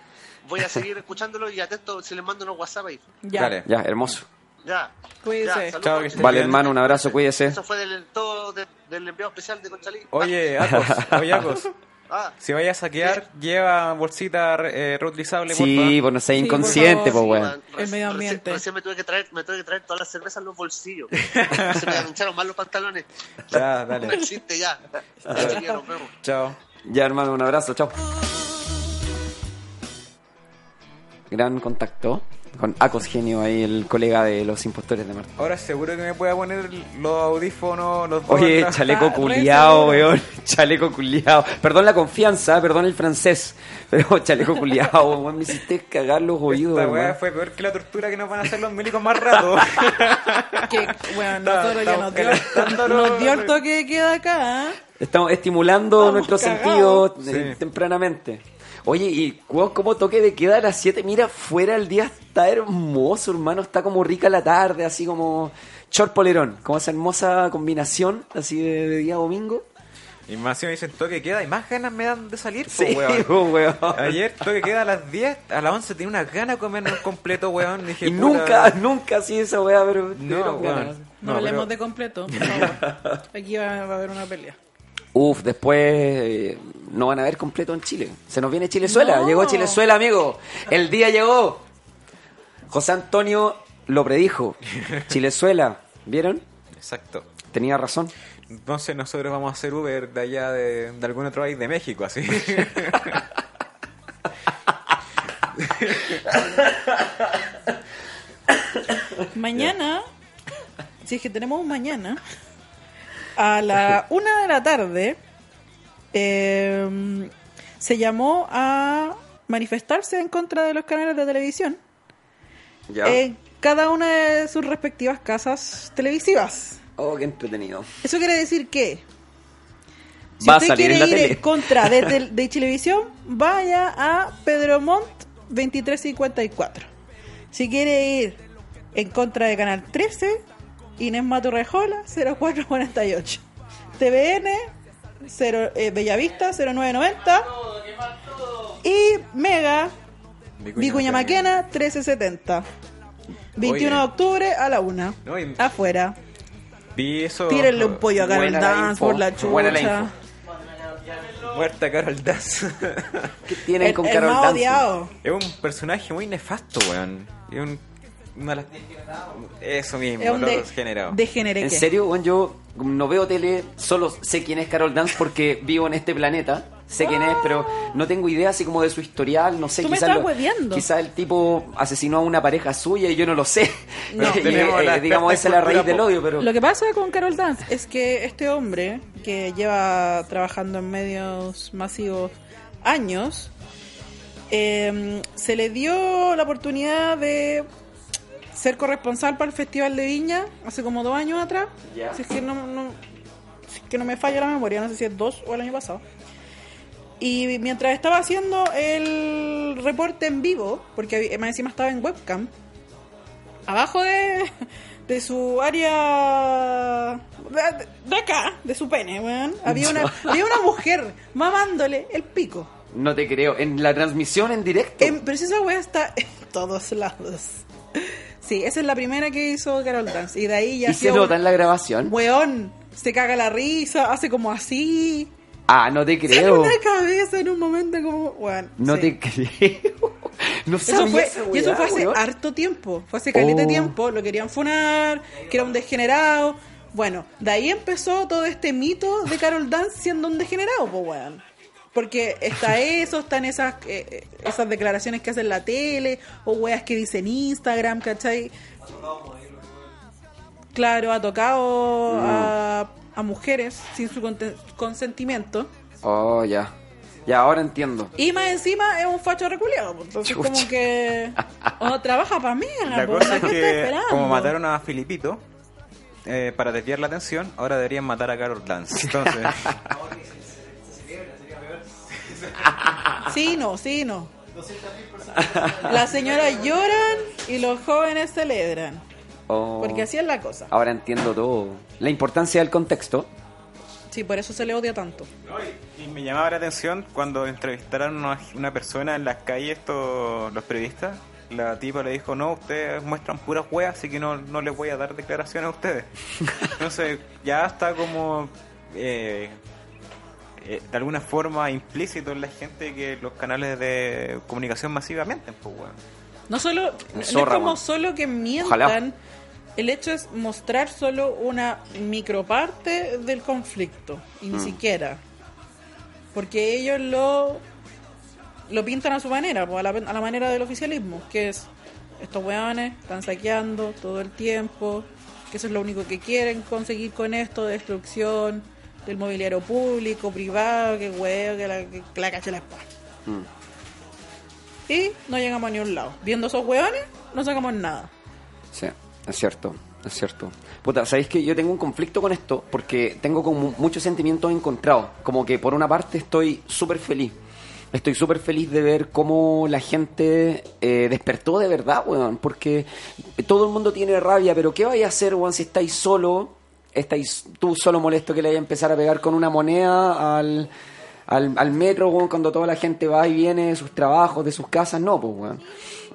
Voy a seguir escuchándolo y atento si les mando unos WhatsApp ahí. Ya. Dale. Ya, hermoso. Ya. Cuídese. Ya. Chao, que Vale, bien. hermano, un abrazo, cuídese. Eso fue del, todo de- del enviado especial de Conchalí. Oye, Acos, oye, Acos, Ah, si vayas a saquear, lleva bolsita eh, reutilizable, Sí, pues no seas Sí, por inconsciente, pues, sí, weón. El medio Reci- ambiente. Recién, recién me tuve que traer, me tuve que traer todas las cervezas en los bolsillos. Se me hincharon mal los pantalones. Ya, No dale. existe ya. Ya, chiquillos, nos vemos. Chao. Ya, hermano, un abrazo, chao. Gran contacto con Acos Genio, ahí el colega de los impostores de Marte. Ahora seguro que me pueda poner los audífonos, los dos Oye, chaleco re culiao, weón. Chaleco culiao. Perdón la confianza, perdón el francés. Pero chaleco culiao, weón. Me hiciste cagar los oídos, Esta weá weón. fue peor que la tortura que nos van a hacer los milicos más rato. Que, bueno, nosotros ya nos dio, nos dio el toque de queda acá. ¿eh? Estamos estimulando Estamos nuestros cagados. sentidos eh, Sí. tempranamente. Oye, y weón, como toque de queda a las 7, mira, fuera el día está hermoso, hermano. Está como rica la tarde, así como short polerón. Como esa hermosa combinación, así de, de día domingo. y más si me dicen toque queda y más ganas me dan de salir, po, Sí, weón. po, weón. Ayer toque queda a las 10, a las 11 tenía una gana de comernos completo, weón. Dije, Y nunca, nunca así esa weá, pero. No, ganas. weón. No, No, hablemos pero- de completo, por favor. Aquí va, va a haber una pelea. Uf, después eh, no van a ver completo en Chile. Se nos viene Chilezuela. No. Llegó Chilezuela, amigo. El día llegó. José Antonio lo predijo. Chilezuela. ¿Vieron? Exacto. Tenía razón. Entonces nosotros vamos a hacer Uber de allá de, de algún otro país de México, así. Mañana, si es que tenemos un mañana, a la una de la tarde, eh, se llamó a manifestarse en contra de los canales de televisión Ya. en cada una de sus respectivas casas televisivas. Oh, qué entretenido. Eso quiere decir que si Va a usted salir quiere en la ir tele. en contra de, de Chilevisión, vaya a Pedro Montt 2354. Si quiere ir en contra de Canal 13, Inés Maturrejola 0448. TVN 0, eh, Bellavista 0990 y Mega Vicuña Maquena 1370. 21 de octubre a la 1. No, y- Afuera. Vi eso. Tírenle un pollo a Carol Dance por la buena la chucha. info. Muerta Carol Dance. ¿Qué tienen El, con el Carol Dance? odiado. es un personaje muy nefasto, weón. Es un. Una Eso mismo, Es un lo de, degenerado. En serio, bueno, yo no veo tele, solo sé quién es Carol Dance porque vivo en este planeta. Sé quién es, pero no tengo idea así como de su historial, no sé, quizás quizás el tipo asesinó a una pareja suya y yo no lo sé. No, Y, tenemos eh, la digamos, esa es la raíz del odio, pero Lo que pasa con Carol Dance es que este hombre, que lleva trabajando en medios masivos años, eh, se le dio la oportunidad de ser corresponsal para el Festival de Viña hace como dos años atrás. Ya. Si es que no, no- si es que no me falla la memoria, no sé si es dos o el año pasado. Y mientras estaba haciendo el reporte en vivo, porque más encima estaba en webcam, abajo de, de su área de, de acá, de su pene, weón, había una, había una mujer mamándole el pico. no te creo. En la transmisión en directo. En- pero si esa weá está en todos lados. Sí, esa es la primera que hizo Carol Dance. Y de ahí ya ¿Y se nota un- en la grabación? Weón, se caga la risa, hace como así. Ah, no te creo. una cabeza en un momento como, weón. No sí. te creo. No Eso fue, esa y eso fue hace weón. harto tiempo. Fue hace caleta Oh. tiempo. Lo querían funar, que era un degenerado. Bueno, de ahí empezó todo este mito de Carol Dance siendo un degenerado, pues weón. Porque está eso, están esas eh, eh, esas declaraciones que hacen en la tele, o weas que dicen Instagram, ¿cachai? Claro, ha tocado a, a mujeres sin su consentimiento. Oh, ya. Ya, ahora entiendo. Y más encima es un facho reculeado. pues, Entonces, Chucha. como que. O trabaja para mí, La pues, cosa es ¿qué está que, esperando? como mataron a Filipito, eh, para desviar la atención, ahora deberían matar a Carol Dance. Entonces, Sí, no, sí, no. Las señoras lloran y los jóvenes celebran. Oh, Porque así es la cosa. Ahora entiendo todo. La importancia del contexto. Sí, por eso se le odia tanto. y me llamaba la atención cuando entrevistaron a una persona en las calles, estos, los periodistas. La tipa le dijo, no, ustedes muestran puras weas, así que no, no les voy a dar declaraciones a ustedes. Entonces, ya está como eh, eh, de alguna forma implícito en la gente que los canales de comunicación masivamente, pues weón. No solo, no es como weón. solo que mientan, Ojalá. el hecho es mostrar solo una microparte del conflicto, y Mm. ni siquiera. Porque ellos lo, lo pintan a su manera, pues, a, la, a la manera del oficialismo, que es, estos weones están saqueando todo el tiempo, que eso es lo único que quieren conseguir con esto, destrucción del mobiliario público, privado, que huevo, que la, que la cache la espada Mm. y no llegamos a ni un lado. Viendo esos hueones, no sacamos nada. Sí, es cierto, es cierto. Puta, ¿sabéis que yo tengo un conflicto con esto? Porque tengo como muchos sentimientos encontrados. Como que por una parte estoy súper feliz. Estoy súper feliz de ver cómo la gente eh, despertó de verdad, weón. Porque todo el mundo tiene rabia, pero ¿qué vais a hacer, weón, si estáis solo? Estáis tú solo molesto que le vaya a empezar a pegar con una moneda al, al, metro, cuando toda la gente va y viene de sus trabajos, de sus casas, no, pues.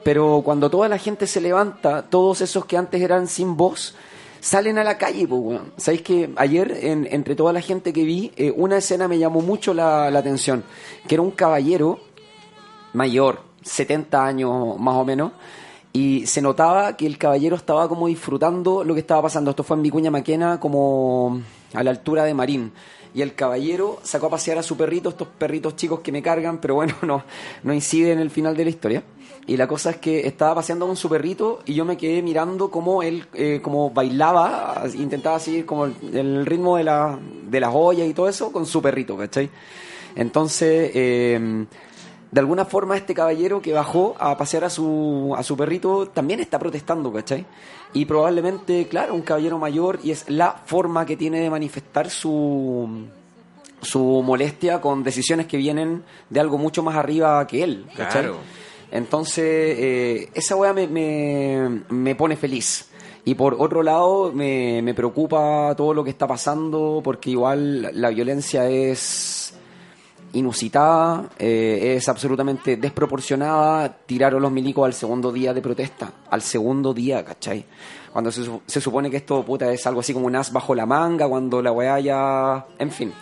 Pero cuando toda la gente se levanta, todos esos que antes eran sin voz, salen a la calle, pues, weón. ¿Sabéis que ayer, en- entre toda la gente que vi, eh, una escena me llamó mucho la, la atención? Que era un caballero mayor, 70 años más o menos, y se notaba que el caballero estaba como disfrutando lo que estaba pasando. Esto fue en Vicuña Maquena, como a la altura de Marín. Y el caballero sacó a pasear a su perrito, estos perritos chicos que me cargan, pero bueno, no, no incide en el final de la historia. Y la cosa es que estaba paseando con su perrito y yo me quedé mirando cómo él eh, como bailaba, intentaba seguir como el, el ritmo de, la, de las ollas y todo eso con su perrito, ¿cachai? Entonces, eh, de alguna forma este caballero que bajó a pasear a su, a su perrito también está protestando, ¿cachai? Y probablemente, claro, un caballero mayor y es la forma que tiene de manifestar su, su molestia con decisiones que vienen de algo mucho más arriba que él, ¿cachai? Claro. Entonces, eh, esa weá me, me, me pone feliz. Y por otro lado, me, me preocupa todo lo que está pasando, porque igual la violencia es inusitada, eh, es absolutamente desproporcionada. Tiraron los milicos al segundo día de protesta, al segundo día, ¿cachai? Cuando se, se supone que esto puta, es algo así como un as bajo la manga, cuando la weá ya. En fin.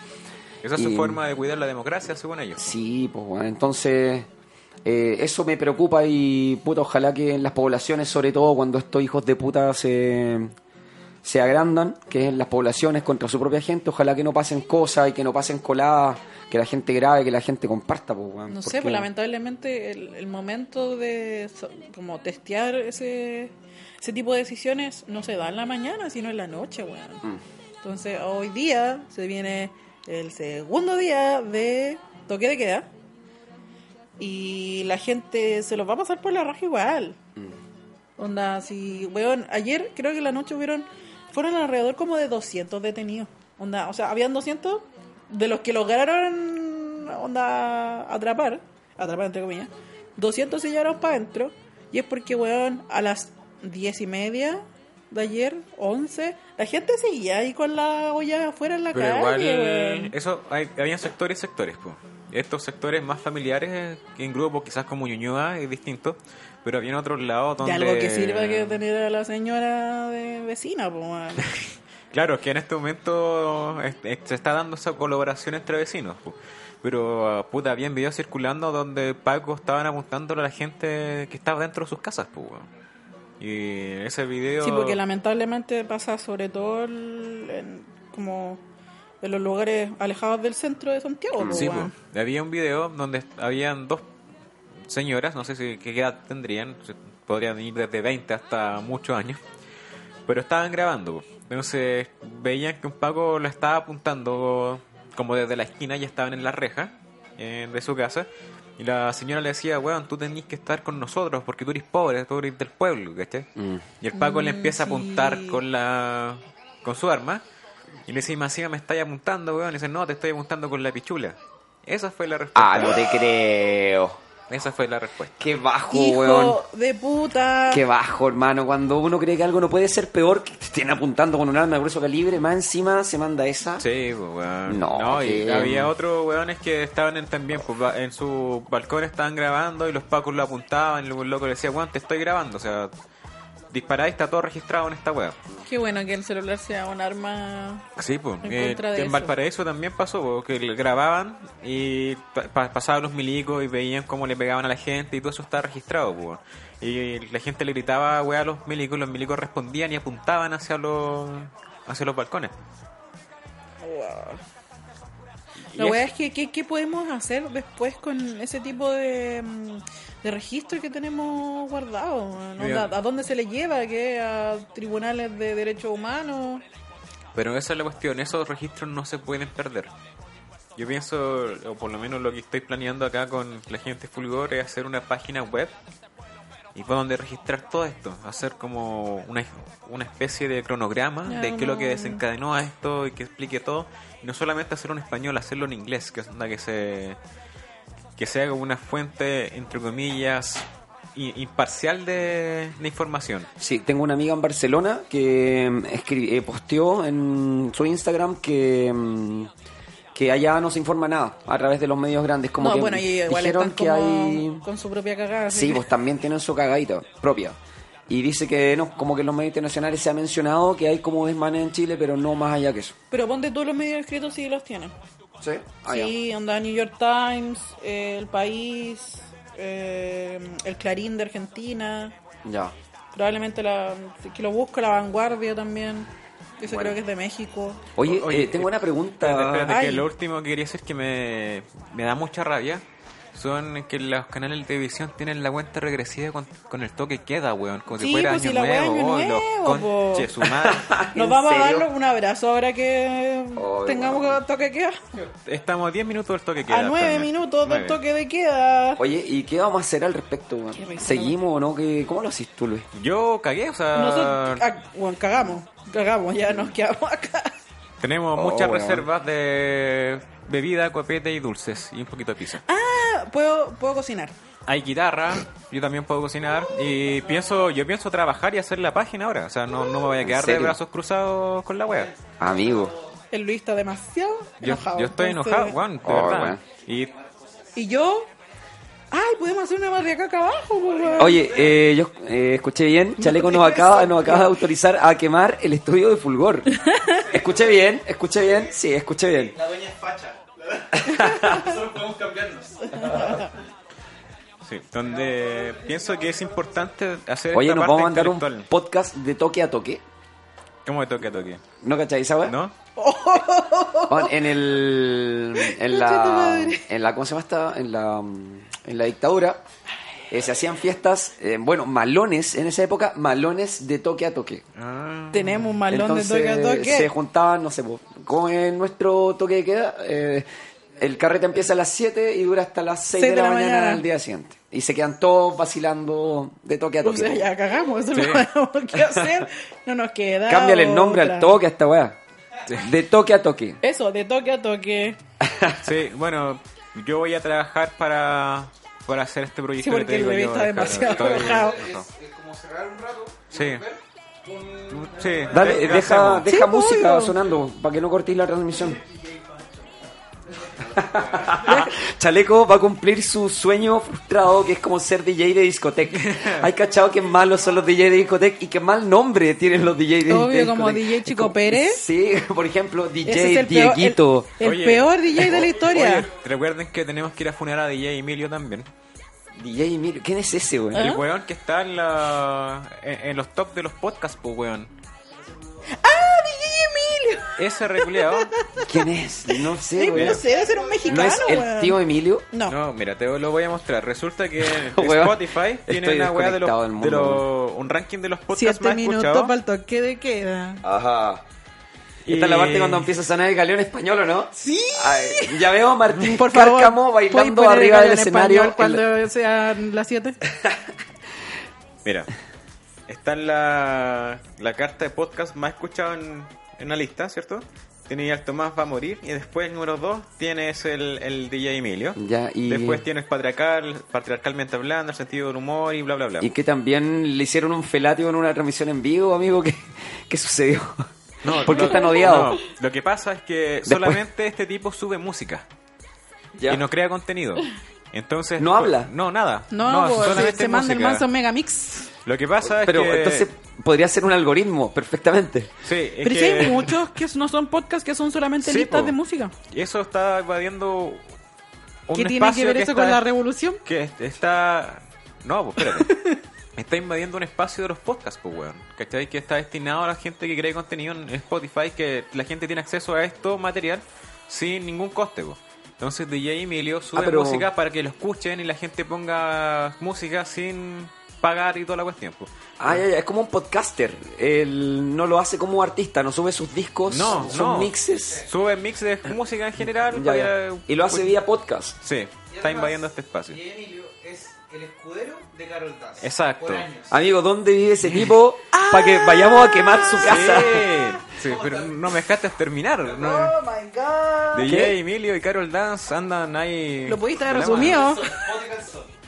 Esa es su forma de cuidar la democracia, según ellos. Sí, pues bueno, entonces eh, eso me preocupa y puta, ojalá que en las poblaciones, sobre todo cuando estos hijos de puta se, se agrandan, que en las poblaciones contra su propia gente, ojalá que no pasen cosas y que no pasen coladas, que la gente grabe, que la gente comparta, pues weón, No sé, pues lamentablemente el, el momento de so- como testear ese, ese tipo de decisiones no se da en la mañana, sino en la noche, weón. Mm. Entonces hoy día se viene el segundo día de toque de queda y la gente se los va a pasar por la raja igual. Mm. Onda, si, weón, ayer creo que en la noche hubieron, fueron alrededor como de 200 detenidos. Onda, o sea, habían 200 de los que lograron, onda, atrapar, atrapar entre comillas, 200 se llevaron para adentro. Y es porque, weón, a las 10 y media de ayer, 11, la gente seguía ahí con la olla afuera en la Pero calle, igual, weón. eso, hay, habían sectores y sectores, pues. Estos sectores más familiares, en grupos quizás como Ñuñoa es distinto, pero había en otros lados De donde... algo que sirva que tener a la señora de vecina, pues. Claro, es que en este momento se está dando esa colaboración entre vecinos. Pero, ah, puta, habían videos circulando donde Paco estaban apuntando a la gente que estaba dentro de sus casas, pu, weón. Y ese video... Sí, porque lamentablemente pasa sobre todo en, como en los lugares alejados del centro de Santiago. pues, Sí, había un video donde habían dos señoras, no sé si qué edad tendrían, podrían ir desde 20 hasta muchos años, pero estaban grabando. po. Entonces veían que un Paco lo estaba apuntando como desde la esquina y estaban en la reja eh, de su casa. Y la señora le decía, weón, tú tenés que estar con nosotros porque tú eres pobre, tú eres del pueblo, ¿cachai? Mm. Y el Paco le Mm, empieza a apuntar sí. con la con su arma. Y le dice, Masima, me estáis apuntando, weón. Y dice, no, te estoy apuntando con la pichula. Esa fue la respuesta. Ah, no te creo. Esa fue la respuesta. Qué bajo, Hijo weón. de puta. Qué bajo, hermano. Cuando uno cree que algo no puede ser peor, que te estén apuntando con un arma de grueso calibre, más encima se manda esa. Sí, pues, weón. No, y que- había otros weones que estaban en, también, pues, en su balcón estaban grabando y los pacos lo apuntaban y luego el loco le decía, weón, te estoy grabando. O sea, disparáis, está todo registrado en esta weá. Qué bueno que el celular sea un arma. Sí, pues. En eh, contra de en eso. Valparaíso también pasó, po, que le grababan y pa- pa- pasaban los milicos y veían cómo le pegaban a la gente y todo eso está registrado, po. Y la gente le gritaba, weá, a los milicos, los milicos respondían y apuntaban hacia los hacia los balcones. Y La weá es que, ¿qué, qué podemos hacer después con ese tipo de, mm, de registro que tenemos guardado? ¿A, a dónde se le lleva? ¿Qué? ¿A tribunales de derechos humanos? Pero esa es la cuestión, esos registros no se pueden perder. Yo pienso, o por lo menos lo que estoy planeando acá con la gente Fulgor es hacer una página web y por donde registrar todo esto, hacer como una, una especie de cronograma de qué es lo que desencadenó a esto y que explique todo. Y no solamente hacerlo en español, hacerlo en inglés, que es onda que se que sea como una fuente, entre comillas, imparcial de, de información. Sí, tengo una amiga en Barcelona que mm, escri- eh, posteó en su Instagram que, mm, que allá no se informa nada a través de los medios grandes. Como no, que bueno, y igual dijeron están que como hay... con su propia cagada. Sí, que- pues también tienen su cagadita propia. Y dice que no, como que en los medios internacionales se ha mencionado que hay como desmanes en Chile, pero no más allá que eso. Pero ponte todos los medios escritos sí los tienen. Sí, Ah. Sí, onda New York Times, eh, El País, eh, El Clarín de Argentina, Ya. probablemente la que lo busco, La Vanguardia también, ese Bueno. creo que es de México. Oye, Oye, eh, tengo una pregunta. Espérate, espérate, que lo último que quería decir que me, me da mucha rabia son que los canales de televisión tienen la cuenta regresiva con, con el toque queda, weón. Como Sí, si fuera pues, si año es nuevo. año oh, nuevo, los po. conches, su madre. Nos ¿En vamos a serio? dar un abrazo ahora que Oh, tengamos bueno. toque queda. Estamos a 10 minutos del toque queda. A nueve actualmente. minutos del Nueve. toque de queda. Oye, ¿y qué vamos a hacer al respecto? weón? ¿Seguimos o no? ¿Qué, ¿Cómo lo haces tú, Luis? Yo cagué, o sea, Nosotros, ah, bueno, cagamos, cagamos, ya nos quedamos acá. tenemos Oh, muchas weón. reservas de bebida, copete y dulces y un poquito de pizza. Ah, puedo, puedo cocinar. Hay guitarra, yo también puedo cocinar y pienso, yo pienso trabajar y hacer la página ahora, o sea, no, no me voy a ¿En quedar de serio? brazos cruzados con la wea. Amigo. El Luis está demasiado Yo, enojado. yo estoy entonces- enojado, Juan, de Oh, verdad. weón. Y Y yo, ay, podemos hacer una barriaca acá abajo, po, weón. Oye, eh, yo eh, escuché bien. Chaleco nos acaba, nos acaba de autorizar a quemar el estudio de Fulgor. Escuché bien, escuché bien. Sí, escuché bien. La dueña es facha. Nosotros podemos cambiarnos. Sí, donde pienso que es importante hacer Oye, esta nos parte vamos a mandar un intelectual. podcast de toque a toque. ¿Cómo de toque a toque? ¿No cacháis esa weá? ¿No? Bueno, En el. En la. En la. ¿Cómo se llama esta? En la. En la dictadura. eh, se hacían fiestas, eh, bueno, malones, en esa época, malones de toque a toque. Ah, Tenemos un malón Entonces de toque a toque. se juntaban, no sé, en nuestro toque de queda, eh, el carrete empieza a las 7 y dura hasta las 6 de la, mañana, del día siguiente. Y se quedan todos vacilando de toque a O toque. sea, ya cagamos, eso Sí. tenemos que hacer. No nos queda. Cámbiale el nombre al toque a esta weá. De toque a toque. Eso, de toque a toque. Sí, bueno, yo voy a trabajar para, para hacer este proyecto. Sí, que porque el bebé está demasiado Estoy- enojado. Es como cerrar un rato. Sí. Sí, Dale, ¿qué deja, deja Sí, música obvio. sonando para que no cortéis la transmisión. Chaleco va a cumplir su sueño frustrado, que es como ser DJ de discoteca. Hay cachado que malos son los DJ de discoteca y que mal nombre tienen los DJ de Obvio, de como discoteca. DJ Chico Como- Pérez. Sí, por ejemplo, Ese es DJ el peor, el, Dieguito. el Oye. peor DJ de la historia. Oye, recuerden que tenemos que ir a funerar a DJ Emilio también. DJ Emilio, ¿quién es ese, güey? El weón que está en, la, en, en los top de los podcasts, pues weón. ¡Ah, DJ Emilio! Ese reculeado. ¿Quién es? No sé, no sé, debe ser un mexicano, ¿No es el weón. tío Emilio? No. No, mira, te lo voy a mostrar. Resulta que Weón, Spotify tiene estoy una weá de desconectado los, de mundo, los- un ranking de los podcasts Siete más minutos escuchados. para el toque de queda. Ajá. Y esta es la parte cuando empieza a sonar el galeón español, ¿o no? Sí. Ay, ya veo a Martín Por favor, Cárcamo ¿puedes bailando poner arriba el del en escenario. español cuando sean las 7? Mira, está en la, la carta de podcast más escuchado en, en la lista, ¿cierto? Tiene el Tomás va a morir y después número 2 tienes el, el DJ Emilio. Ya, y, Después tienes patriarcal, patriarcalmente hablando, el sentido del humor y bla bla bla. y que también le hicieron un felatio en una transmisión en vivo, amigo. ¿Qué, qué sucedió? ¿Por qué lo- están odiados? no, lo que pasa es que Después- solamente este tipo sube música Ya. y no crea contenido. Entonces ¿No habla? No, nada. No, pues, solamente se, se manda el manso megamix. Lo que pasa es Pero que entonces podría ser un algoritmo, perfectamente. sí, es Pero si que hay muchos que no son podcasts, que son solamente Sí, listas po. de música. eso está evadiendo un ¿Qué tiene que ver eso está- con la revolución? que está no, pues espérate. está invadiendo un espacio de los podcasts, pues weón. ¿Cachai? Que está destinado a la gente que cree contenido en Spotify, que la gente tiene acceso a esto material sin ningún coste, pues. Entonces DJ Emilio sube Ah, pero- música para que lo escuchen y la gente ponga música sin pagar y toda la cuestión, pues. Ah, ya, ya, es como un podcaster. Él no lo hace como artista, no sube sus discos, No, son no. mixes. Sube mix de música en general. Ya, para- ya. Y lo hace vía podcast. Sí, está invadiendo este espacio. Y Emilio es el escudero de Carol Dance. Exacto. Por años. Amigo, ¿dónde vive ese tipo? Para que vayamos a quemar su casa. Sí, sí, pero no me dejaste terminar. No. Oh my god. DJ ¿Qué? Emilio y Carol Dance andan ahí. Lo pudiste haber resumido.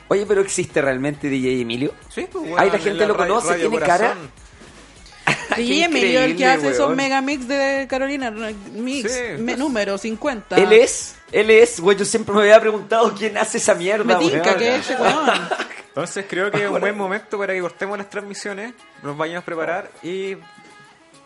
Oye, pero ¿existe realmente DJ Emilio? Sí, pues, Ahí weón, la en gente lo radio- conoce, Radio tiene cara. DJ Emilio, el que hace esos megamix de Carolina Mix, Sí. me- número 50. Él es, él es, güey, yo siempre me había preguntado quién hace esa mierda, Me tinca que es ese weón. Entonces creo que es un buen momento para que cortemos las transmisiones, nos vayamos a preparar y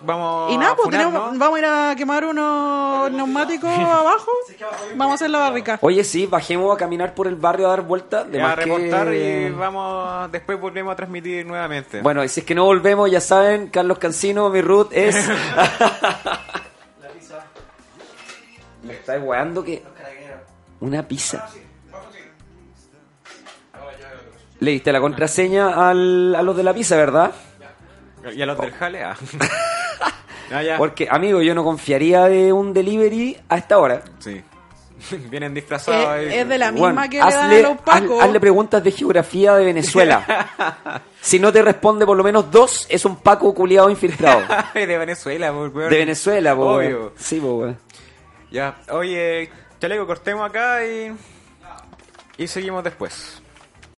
vamos Y nada, a pues funarnos. tenemos, vamos a ir a quemar unos neumáticos abajo. Vamos a hacer la barrica. Oye, sí, bajemos a caminar por el barrio a dar vueltas. De a más que- reportar y vamos después volvemos a transmitir nuevamente. Bueno, y si es que no volvemos, ya saben, Carlos Cancino, mi root es... Me está weando que... Una pizza. Le diste la contraseña al, a los de la pizza, ¿verdad? y a los del jale, ah. Ya. Porque, amigo, yo no confiaría de un delivery a esta hora. Sí. Vienen disfrazados Es, es de la misma Bueno, que le dan a hazle, los haz- pacos. hazle preguntas de geografía de Venezuela. si no te responde por lo menos dos, es un paco culiado infiltrado. de Venezuela, pues, weón. De Venezuela, po, Obvio. weón. Sí, po, weón. Ya, oye, chaleco, cortemos acá y. Y seguimos después.